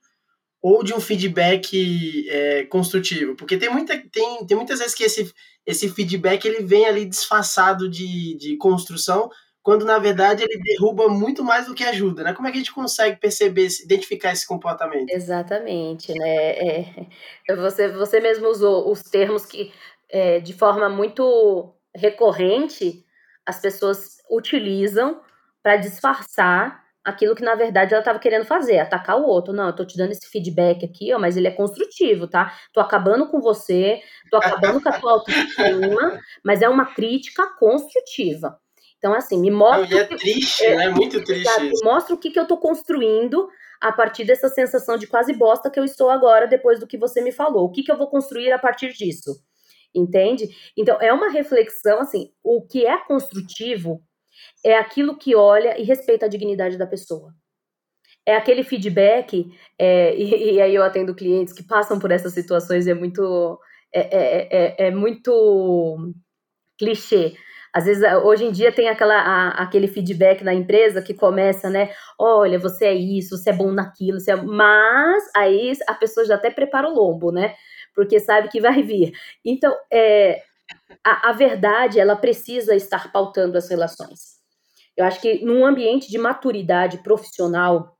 ou de um feedback é, construtivo? Porque tem, muita, tem, tem muitas vezes que esse, esse feedback ele vem ali disfarçado de, de construção, quando na verdade ele derruba muito mais do que ajuda, né? Como é que a gente consegue perceber, identificar esse comportamento? Exatamente, né? É, você, você mesmo usou os termos que, é, de forma muito recorrente, as pessoas utilizam para disfarçar aquilo que na verdade ela estava querendo fazer, atacar o outro. Não, eu tô te dando esse feedback aqui, ó, mas ele é construtivo, tá? Tô acabando com você, tô acabando com a tua autoestima, mas é uma crítica construtiva. Então, assim, me mostra. Não, é que, triste, é, né? Muito triste. Me mostra o que, que eu estou construindo a partir dessa sensação de quase bosta que eu estou agora, depois do que você me falou. O que, que eu vou construir a partir disso? Entende? Então, é uma reflexão, assim, o que é construtivo é aquilo que olha e respeita a dignidade da pessoa. É aquele feedback, é, e, e, aí eu atendo clientes que passam por essas situações, é muito, é, é, é, é muito clichê. Às vezes, hoje em dia tem aquela, a, aquele feedback na empresa que começa, né? Olha, você é isso, você é bom naquilo, você é... mas aí a pessoa já até prepara o lombo, né? Porque sabe que vai vir. Então, é, a, a verdade, ela precisa estar pautando as relações. Eu acho que num ambiente de maturidade profissional,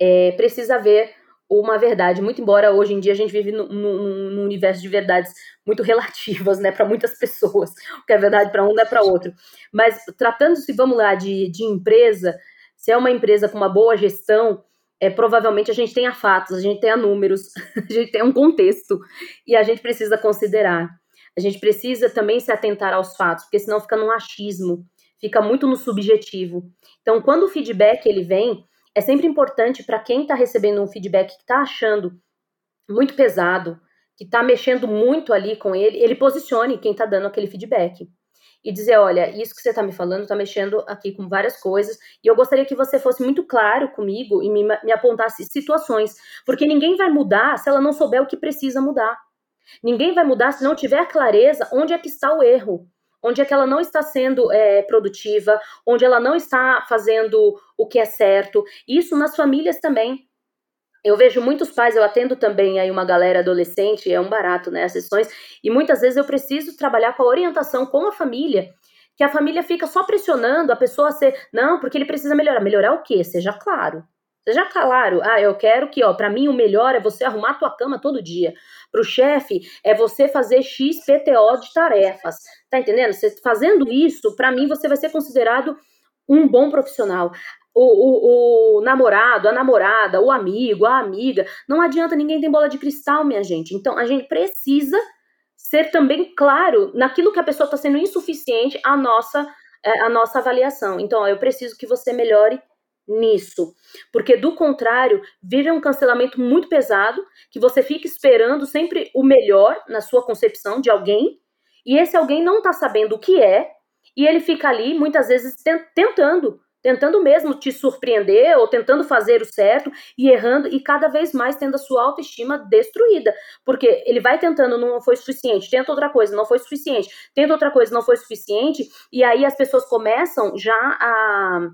é, precisa haver uma verdade, muito embora hoje em dia a gente vive num, universo de verdades muito relativas, né, para muitas pessoas, o que é verdade para um não é para outro. Mas tratando-se, vamos lá, de, de empresa, se é uma empresa com uma boa gestão, é, provavelmente a gente tenha fatos, a gente tenha números, a gente tem um contexto e a gente precisa considerar. A gente precisa também se atentar aos fatos, porque senão fica num achismo fica muito no subjetivo. Então, quando o feedback ele vem, é sempre importante para quem está recebendo um feedback que está achando muito pesado, que está mexendo muito ali com ele, ele posicione quem está dando aquele feedback. E dizer, olha, isso que você está me falando está mexendo aqui com várias coisas, e eu gostaria que você fosse muito claro comigo e me, me apontasse situações, porque ninguém vai mudar se ela não souber o que precisa mudar. Ninguém vai mudar se não tiver clareza onde é que está o erro onde é que ela não está sendo é, produtiva, onde ela não está fazendo o que é certo. Isso nas famílias também. Eu vejo muitos pais, eu atendo também aí uma galera adolescente, é um barato, né, as sessões, e muitas vezes eu preciso trabalhar com a orientação com a família, que a família fica só pressionando a pessoa a ser, não, porque ele precisa melhorar. Melhorar o quê? Seja claro. Seja claro, ah, eu quero que, ó, para mim o melhor é você arrumar a tua cama todo dia. Para o chefe é você fazer X PTO de tarefas. Tá entendendo? Você fazendo isso, para mim você vai ser considerado um bom profissional. O, o, o, namorado, a namorada, o amigo, a amiga, não adianta ninguém tem bola de cristal, minha gente. Então a gente precisa ser também claro naquilo que a pessoa está sendo insuficiente a nossa é, a nossa avaliação. Então, ó, eu preciso que você melhore nisso. Porque, do contrário, vive um cancelamento muito pesado, que você fica esperando sempre o melhor na sua concepção de alguém, e esse alguém não está sabendo o que é, e ele fica ali, muitas vezes, tentando, tentando mesmo te surpreender, ou tentando fazer o certo, e errando, e cada vez mais tendo a sua autoestima destruída. Porque ele vai tentando, não foi suficiente, tenta outra coisa, não foi suficiente, tenta outra coisa, não foi suficiente, e aí as pessoas começam já a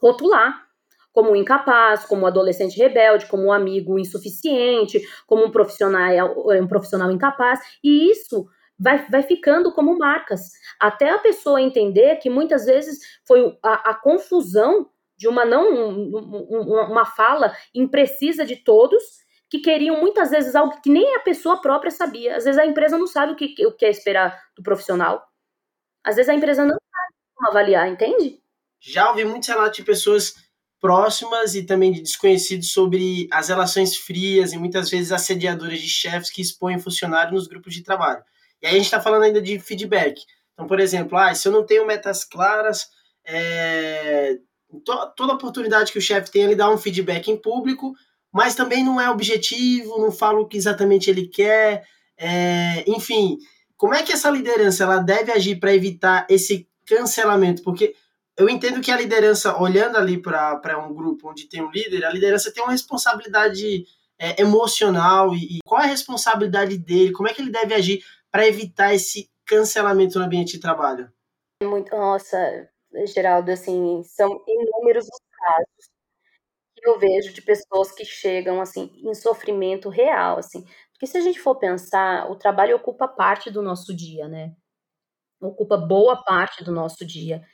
rotular como incapaz, como adolescente rebelde, como um amigo insuficiente, como um profissional, um profissional incapaz, e isso vai, vai ficando como marcas, até a pessoa entender que muitas vezes foi a, a confusão de uma não uma fala imprecisa de todos que queriam muitas vezes algo que nem a pessoa própria sabia. Às vezes a empresa não sabe o que, o que é esperar do profissional. Às vezes a empresa não sabe como avaliar, entende? Já ouvi muitos relatos de pessoas próximas e também de desconhecidos sobre as relações frias e muitas vezes assediadoras de chefes que expõem funcionário nos grupos de trabalho. E aí a gente está falando ainda de feedback. Então, por exemplo, ah, se eu não tenho metas claras, é... to toda oportunidade que o chefe tem, ele dá um feedback em público, mas também não é objetivo, não fala o que exatamente ele quer, é... enfim. Como é que essa liderança ela deve agir para evitar esse cancelamento? Porque eu entendo que a liderança, olhando ali para um grupo onde tem um líder, a liderança tem uma responsabilidade é, emocional e, e, qual é a responsabilidade dele, como é que ele deve agir para evitar esse cancelamento no ambiente de trabalho? Muito, nossa, Geraldo, assim, são inúmeros os casos que eu vejo de pessoas que chegam assim em sofrimento real, assim, porque se a gente for pensar, o trabalho ocupa parte do nosso dia, né? Ocupa boa parte do nosso dia.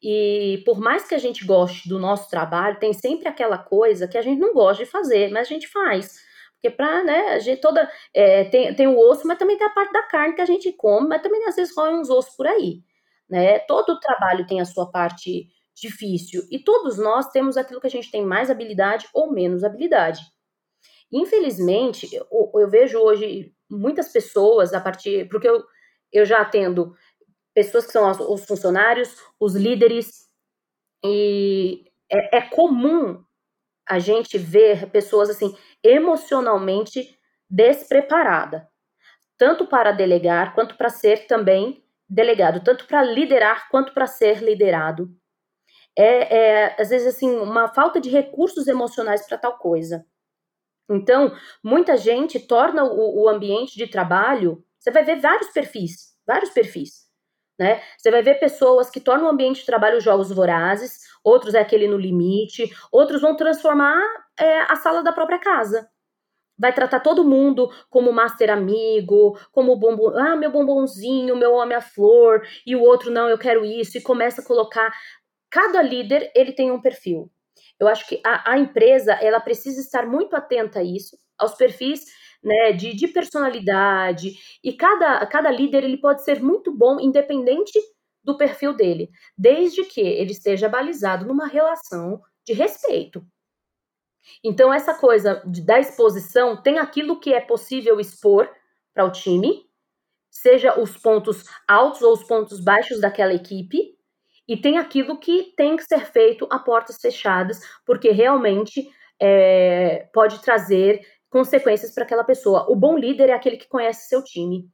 E por mais que a gente goste do nosso trabalho, tem sempre aquela coisa que a gente não gosta de fazer, mas a gente faz. Porque para, né, a gente toda. É, tem, tem o osso, mas também tem a parte da carne que a gente come, mas também às vezes roem uns ossos por aí. Né? Todo trabalho tem a sua parte difícil. E todos nós temos aquilo que a gente tem mais habilidade ou menos habilidade. Infelizmente, eu, eu vejo hoje muitas pessoas a partir. Porque eu, eu já atendo pessoas que são os funcionários, os líderes, e é, é comum a gente ver pessoas assim emocionalmente despreparada, tanto para delegar quanto para ser também delegado, tanto para liderar quanto para ser liderado. É, é, às vezes, assim, uma falta de recursos emocionais para tal coisa. Então, muita gente torna o, o, ambiente de trabalho. Você vai ver vários perfis, vários perfis. Né? Você vai ver pessoas que tornam o ambiente de trabalho jogos vorazes, outros é aquele no limite, outros vão transformar é, a sala da própria casa vai tratar todo mundo como master amigo, como bombom, ah, meu bombonzinho, meu homem a flor, e o outro não, eu quero isso, e começa a colocar. Cada líder ele tem um perfil. Eu acho que a, a empresa ela precisa estar muito atenta a isso, aos perfis né, de, de personalidade, e cada, cada líder ele pode ser muito bom, independente do perfil dele, desde que ele esteja balizado numa relação de respeito. Então, essa coisa da exposição tem aquilo que é possível expor para o time, seja os pontos altos ou os pontos baixos daquela equipe, e tem aquilo que tem que ser feito a portas fechadas, porque realmente é, pode trazer consequências para aquela pessoa. O bom líder é aquele que conhece seu time.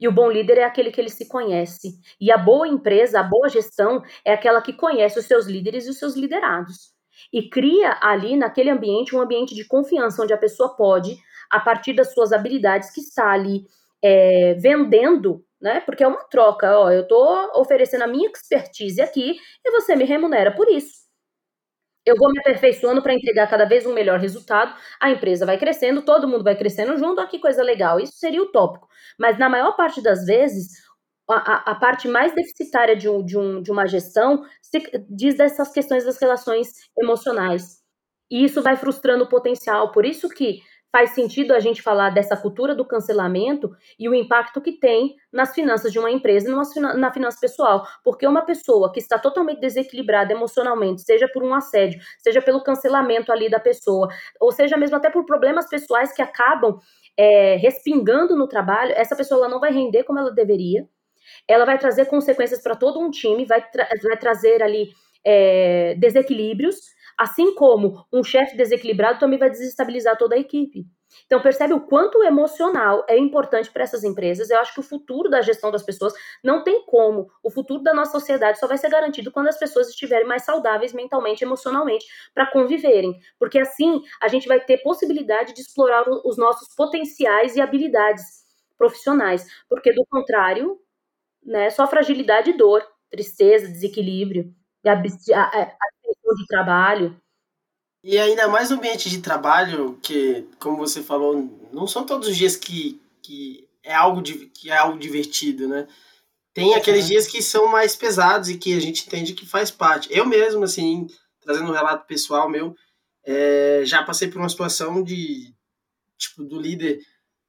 E o bom líder é aquele que ele se conhece. E a boa empresa, a boa gestão, é aquela que conhece os seus líderes e os seus liderados e cria ali naquele ambiente um ambiente de confiança onde a pessoa pode, a partir das suas habilidades que está ali é, vendendo, né? Porque é uma troca, ó, eu estou oferecendo a minha expertise aqui e você me remunera por isso. Eu vou me aperfeiçoando para entregar cada vez um melhor resultado, a empresa vai crescendo, todo mundo vai crescendo junto, olha que coisa legal. Isso seria utópico. Mas na maior parte das vezes, a, a, parte mais deficitária de, um, de, um, de uma gestão se, diz dessas questões das relações emocionais. E isso vai frustrando o potencial. Por isso que faz sentido a gente falar dessa cultura do cancelamento e o impacto que tem nas finanças de uma empresa e na finança pessoal. Porque uma pessoa que está totalmente desequilibrada emocionalmente, seja por um assédio, seja pelo cancelamento ali da pessoa, ou seja mesmo até por problemas pessoais que acabam é, respingando no trabalho, essa pessoa ela não vai render como ela deveria ela vai trazer consequências para todo um time, vai, tra vai trazer ali é, desequilíbrios, assim como um chefe desequilibrado também vai desestabilizar toda a equipe. Então, percebe o quanto o emocional é importante para essas empresas. Eu acho que o futuro da gestão das pessoas não tem como. O futuro da nossa sociedade só vai ser garantido quando as pessoas estiverem mais saudáveis mentalmente, emocionalmente, para conviverem. Porque assim a gente vai ter possibilidade de explorar os nossos potenciais e habilidades profissionais. Porque, do contrário, né? Só fragilidade e dor, tristeza, desequilíbrio, a, a, a de trabalho. E ainda mais no ambiente de trabalho, que, como você falou, não são todos os dias que, que, é, algo, que é algo divertido, né? Tem aqueles dias que são mais pesados e que a gente entende que faz parte. Eu mesmo, assim, trazendo um relato pessoal meu, é, já passei por uma situação de, tipo, do líder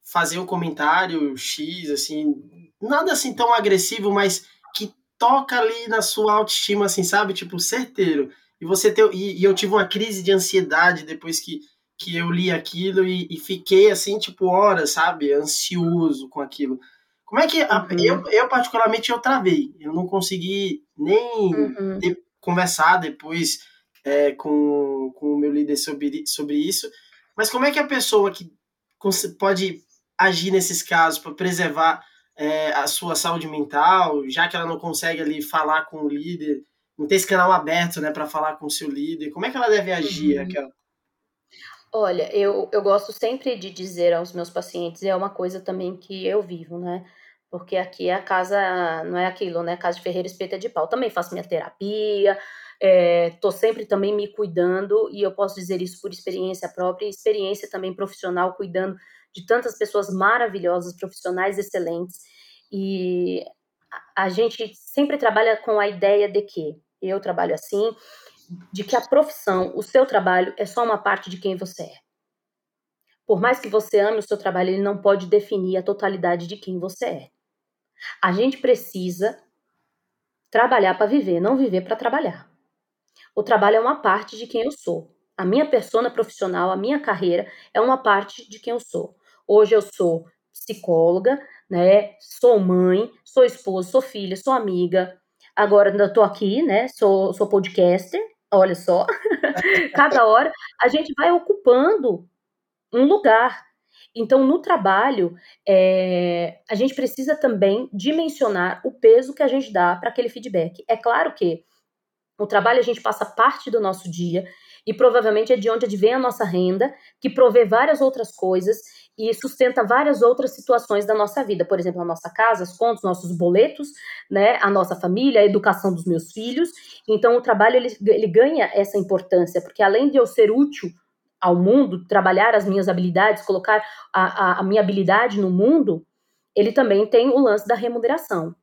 fazer um comentário X, assim, nada assim tão agressivo, mas toca ali na sua autoestima, assim, sabe? Tipo, certeiro. E você ter, e, e eu tive uma crise de ansiedade depois que, que eu li aquilo e, e, fiquei assim, tipo, horas, sabe? Ansioso com aquilo. Como é que. A, uhum. eu, eu, particularmente, eu travei. Eu não consegui nem uhum. ter, conversar depois é, com, com o meu líder sobre, sobre isso. Mas como é que a pessoa que pode agir nesses casos para preservar é, a sua saúde mental, já que ela não consegue ali falar com o líder, não ter esse canal aberto, né, para falar com o seu líder, como é que ela deve agir, uhum. Olha, eu, eu gosto sempre de dizer aos meus pacientes, é uma coisa também que eu vivo, né? Porque aqui a casa não é aquilo, né? Casa de Ferreira espeta de pau. Também faço minha terapia, é, tô sempre também me cuidando, e eu posso dizer isso por experiência própria e experiência também profissional, cuidando de tantas pessoas maravilhosas, profissionais excelentes. E a gente sempre trabalha com a ideia de que, eu trabalho assim, de que a profissão, o seu trabalho, é só uma parte de quem você é. Por mais que você ame o seu trabalho, ele não pode definir a totalidade de quem você é. A gente precisa trabalhar para viver, não viver para trabalhar. O trabalho é uma parte de quem eu sou. A minha persona profissional, a minha carreira é uma parte de quem eu sou. Hoje eu sou psicóloga, né? Sou mãe, sou esposa, sou filha, sou amiga. Agora ainda tô aqui, né? Sou, sou podcaster. Olha só. Cada hora a gente vai ocupando um lugar. Então, no trabalho, é, a gente precisa também dimensionar o peso que a gente dá para aquele feedback. É claro que o trabalho a gente passa parte do nosso dia e provavelmente é de onde advém a nossa renda, que provê várias outras coisas e sustenta várias outras situações da nossa vida. Por exemplo, a nossa casa, as contas, nossos boletos, né, a nossa família, a educação dos meus filhos. Então, o trabalho ele, ele ganha essa importância, porque além de eu ser útil ao mundo, trabalhar as minhas habilidades, colocar a, a, a minha habilidade no mundo, ele também tem o lance da remuneração.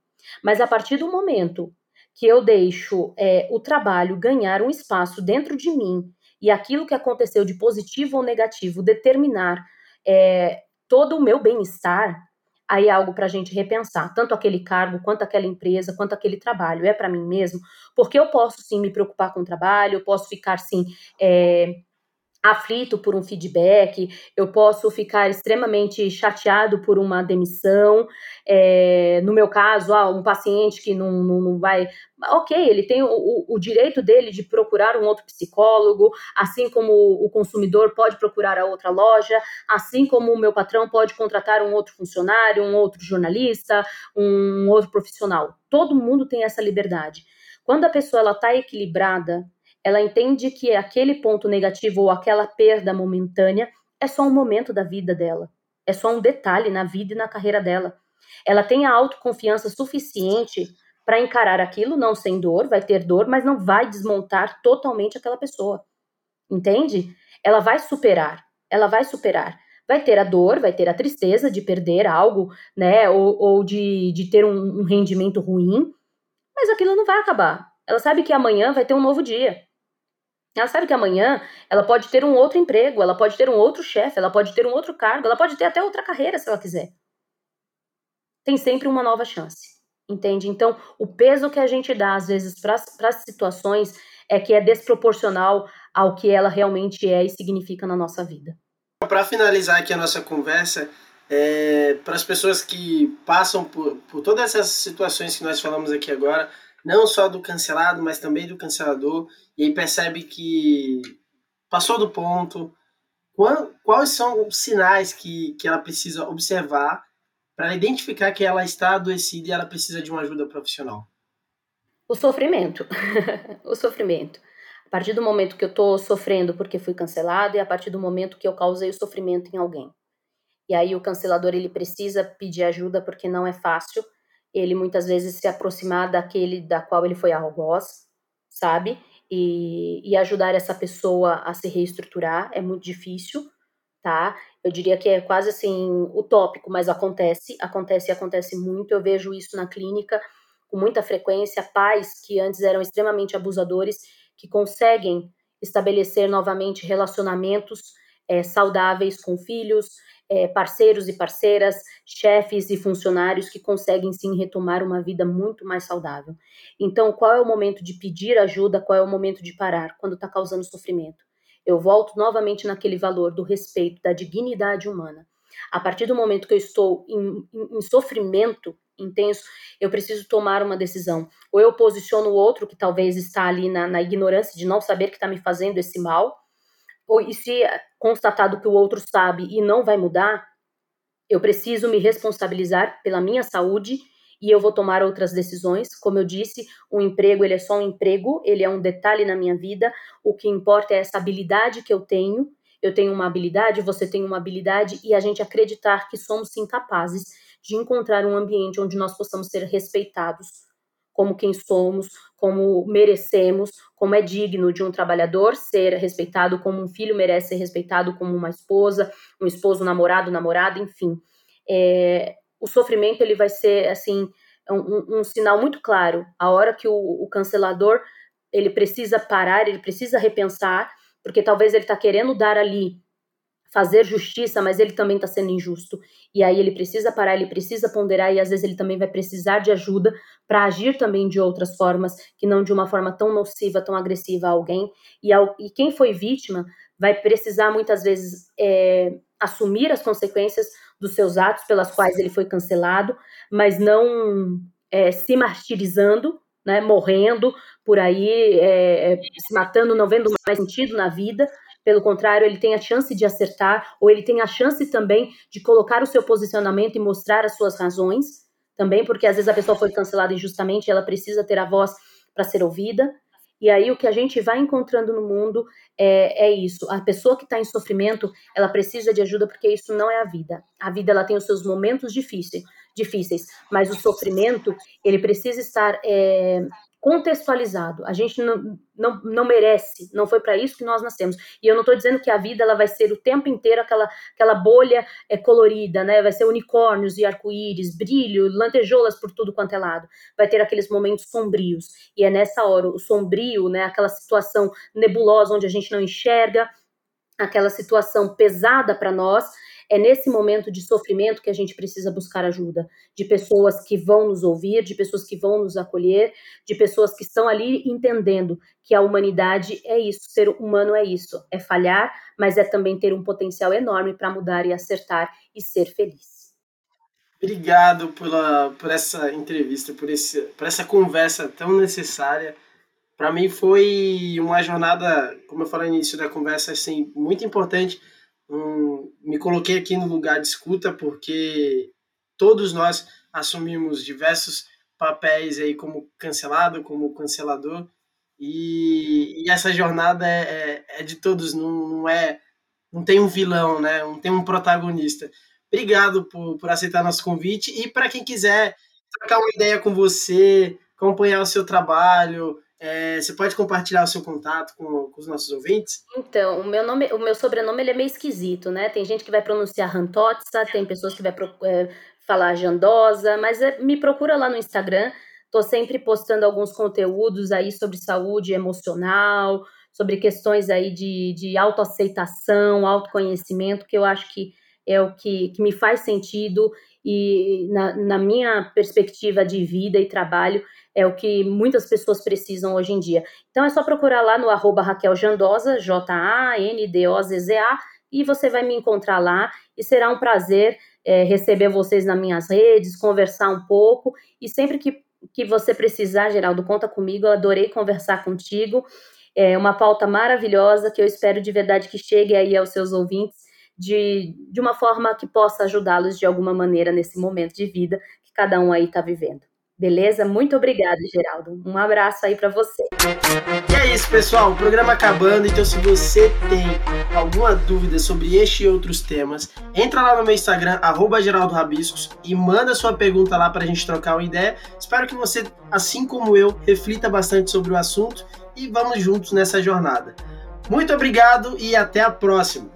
Mas a partir do momento que eu deixo é, o trabalho ganhar um espaço dentro de mim e aquilo que aconteceu de positivo ou negativo determinar é, todo o meu bem-estar, aí é algo para a gente repensar, tanto aquele cargo, quanto aquela empresa, quanto aquele trabalho, é para mim mesmo? Porque eu posso sim me preocupar com o trabalho, eu posso ficar sim é, aflito por um feedback, eu posso ficar extremamente chateado por uma demissão. É, no meu caso, ah, um paciente que não, não, não vai. Ok, ele tem o, o, direito dele de procurar um outro psicólogo, assim como o consumidor pode procurar a outra loja, assim como o meu patrão pode contratar um outro funcionário, um outro jornalista, um outro profissional. Todo mundo tem essa liberdade. Quando a pessoa está equilibrada ela entende que aquele ponto negativo ou aquela perda momentânea é só um momento da vida dela, é só um detalhe na vida e na carreira dela. Ela tem a autoconfiança suficiente para encarar aquilo, não sem dor, vai ter dor, mas não vai desmontar totalmente aquela pessoa. Entende? Ela vai superar, ela vai superar. Vai ter a dor, vai ter a tristeza de perder algo, né? Ou, ou de, de ter um, um rendimento ruim, mas aquilo não vai acabar. Ela sabe que amanhã vai ter um novo dia. Ela sabe que amanhã ela pode ter um outro emprego, ela pode ter um outro chefe, ela pode ter um outro cargo, ela pode ter até outra carreira se ela quiser. Tem sempre uma nova chance, entende? Então, o peso que a gente dá, às vezes, para as situações é que é desproporcional ao que ela realmente é e significa na nossa vida. Para finalizar aqui a nossa conversa, é, para as pessoas que passam por, por todas essas situações que nós falamos aqui agora, não só do cancelado, mas também do cancelador, e aí percebe que passou do ponto. Quais são os sinais que, que ela precisa observar para identificar que ela está adoecida e ela precisa de uma ajuda profissional? O sofrimento. o sofrimento. A partir do momento que eu estou sofrendo porque fui cancelado e a partir do momento que eu causei o sofrimento em alguém. E aí o cancelador ele precisa pedir ajuda porque não é fácil ele muitas vezes se aproximar daquele da qual ele foi algoz, sabe? E, e ajudar essa pessoa a se reestruturar é muito difícil, tá? Eu diria que é quase assim utópico, mas acontece, acontece e acontece muito. Eu vejo isso na clínica com muita frequência, pais que antes eram extremamente abusadores, que conseguem estabelecer novamente relacionamentos é, saudáveis com filhos, é, parceiros e parceiras, chefes e funcionários que conseguem sim retomar uma vida muito mais saudável. Então, qual é o momento de pedir ajuda? Qual é o momento de parar? Quando está causando sofrimento. Eu volto novamente naquele valor do respeito, da dignidade humana. A partir do momento que eu estou em, em, em sofrimento intenso, eu preciso tomar uma decisão. Ou eu posiciono o outro que talvez está ali na, na ignorância de não saber que está me fazendo esse mal, ou e se constatado que o outro sabe e não vai mudar, eu preciso me responsabilizar pela minha saúde e eu vou tomar outras decisões. Como eu disse, o emprego ele é só um emprego, ele é um detalhe na minha vida. O que importa é essa habilidade que eu tenho. Eu tenho uma habilidade, você tem uma habilidade e a gente acreditar que somos incapazes de encontrar um ambiente onde nós possamos ser respeitados como quem somos, como merecemos, como é digno de um trabalhador ser respeitado, como um filho merece ser respeitado, como uma esposa, um esposo, namorado, namorada, enfim. É, o sofrimento ele vai ser assim um, um, sinal muito claro. A hora que o, o cancelador ele precisa parar, ele precisa repensar, porque talvez ele está querendo dar ali fazer justiça, mas ele também está sendo injusto. E aí ele precisa parar, ele precisa ponderar e às vezes ele também vai precisar de ajuda para agir também de outras formas, que não de uma forma tão nociva, tão agressiva a alguém. E, ao, e quem foi vítima vai precisar muitas vezes é, assumir as consequências dos seus atos pelas quais ele foi cancelado, mas não é, se martirizando, né, morrendo por aí, é, se matando, não vendo mais sentido na vida, pelo contrário, ele tem a chance de acertar, ou ele tem a chance também de colocar o seu posicionamento e mostrar as suas razões, também, porque às vezes a pessoa foi cancelada injustamente ela precisa ter a voz para ser ouvida. E aí o que a gente vai encontrando no mundo é, é isso. A pessoa que está em sofrimento, ela precisa de ajuda porque isso não é a vida. A vida ela tem os seus momentos difíceis, difíceis, mas o sofrimento ele precisa estar é, contextualizado. A gente não, não, não merece, não foi para isso que nós nascemos. E eu não estou dizendo que a vida ela vai ser o tempo inteiro aquela, aquela bolha é, colorida, né? Vai ser unicórnios e arco-íris, brilho, lantejoulas por tudo quanto é lado. Vai ter aqueles momentos sombrios. E é nessa hora, o sombrio, né? Aquela situação nebulosa onde a gente não enxerga, aquela situação pesada para nós é nesse momento de sofrimento que a gente precisa buscar ajuda, de pessoas que vão nos ouvir, de pessoas que vão nos acolher, de pessoas que estão ali entendendo que a humanidade é isso, ser humano é isso, é falhar, mas é também ter um potencial enorme para mudar e acertar e ser feliz. Obrigado pela, por essa entrevista, por, esse, por essa conversa tão necessária. Para mim foi uma jornada, como eu falei no início da conversa, assim, muito importante um, me coloquei aqui no lugar de escuta porque todos nós assumimos diversos papéis aí como cancelado, como cancelador, e, e essa jornada é, é, é, de todos, não, não, é não tem um vilão, né? não tem um protagonista. Obrigado por, por aceitar nosso convite e para quem quiser trocar uma ideia com você, acompanhar o seu trabalho, é, você pode compartilhar o seu contato com, com, os nossos ouvintes? Então, o meu nome, o meu sobrenome ele é meio esquisito, né? Tem gente que vai pronunciar Rantotsa, tem pessoas que vai é, falar Jandosa, mas é, me procura lá no Instagram. Tô sempre postando alguns conteúdos aí sobre saúde emocional, sobre questões aí de, de autoaceitação, autoconhecimento, que eu acho que é o que, que me faz sentido e na, na minha perspectiva de vida e trabalho é o que muitas pessoas precisam hoje em dia. Então é só procurar lá no arroba Raquel Jandosa, J-A-N-D-O-Z-Z-A, e você vai me encontrar lá e será um prazer é, receber vocês nas minhas redes, conversar um pouco e sempre que, que você precisar, Geraldo, conta comigo, eu adorei conversar contigo. É uma pauta maravilhosa que eu espero de verdade que chegue aí aos seus ouvintes de, de uma forma que possa ajudá-los de alguma maneira nesse momento de vida que cada um aí está vivendo. Beleza? Muito obrigada, Geraldo. Um abraço aí para você. E é isso, pessoal. O programa acabando. Então, se você tem alguma dúvida sobre este e outros temas, entra lá no meu Instagram, @geraldo_rabiscos e manda sua pergunta lá para a gente trocar uma ideia. Espero que você, assim como eu, reflita bastante sobre o assunto e vamos juntos nessa jornada. Muito obrigado e até a próxima.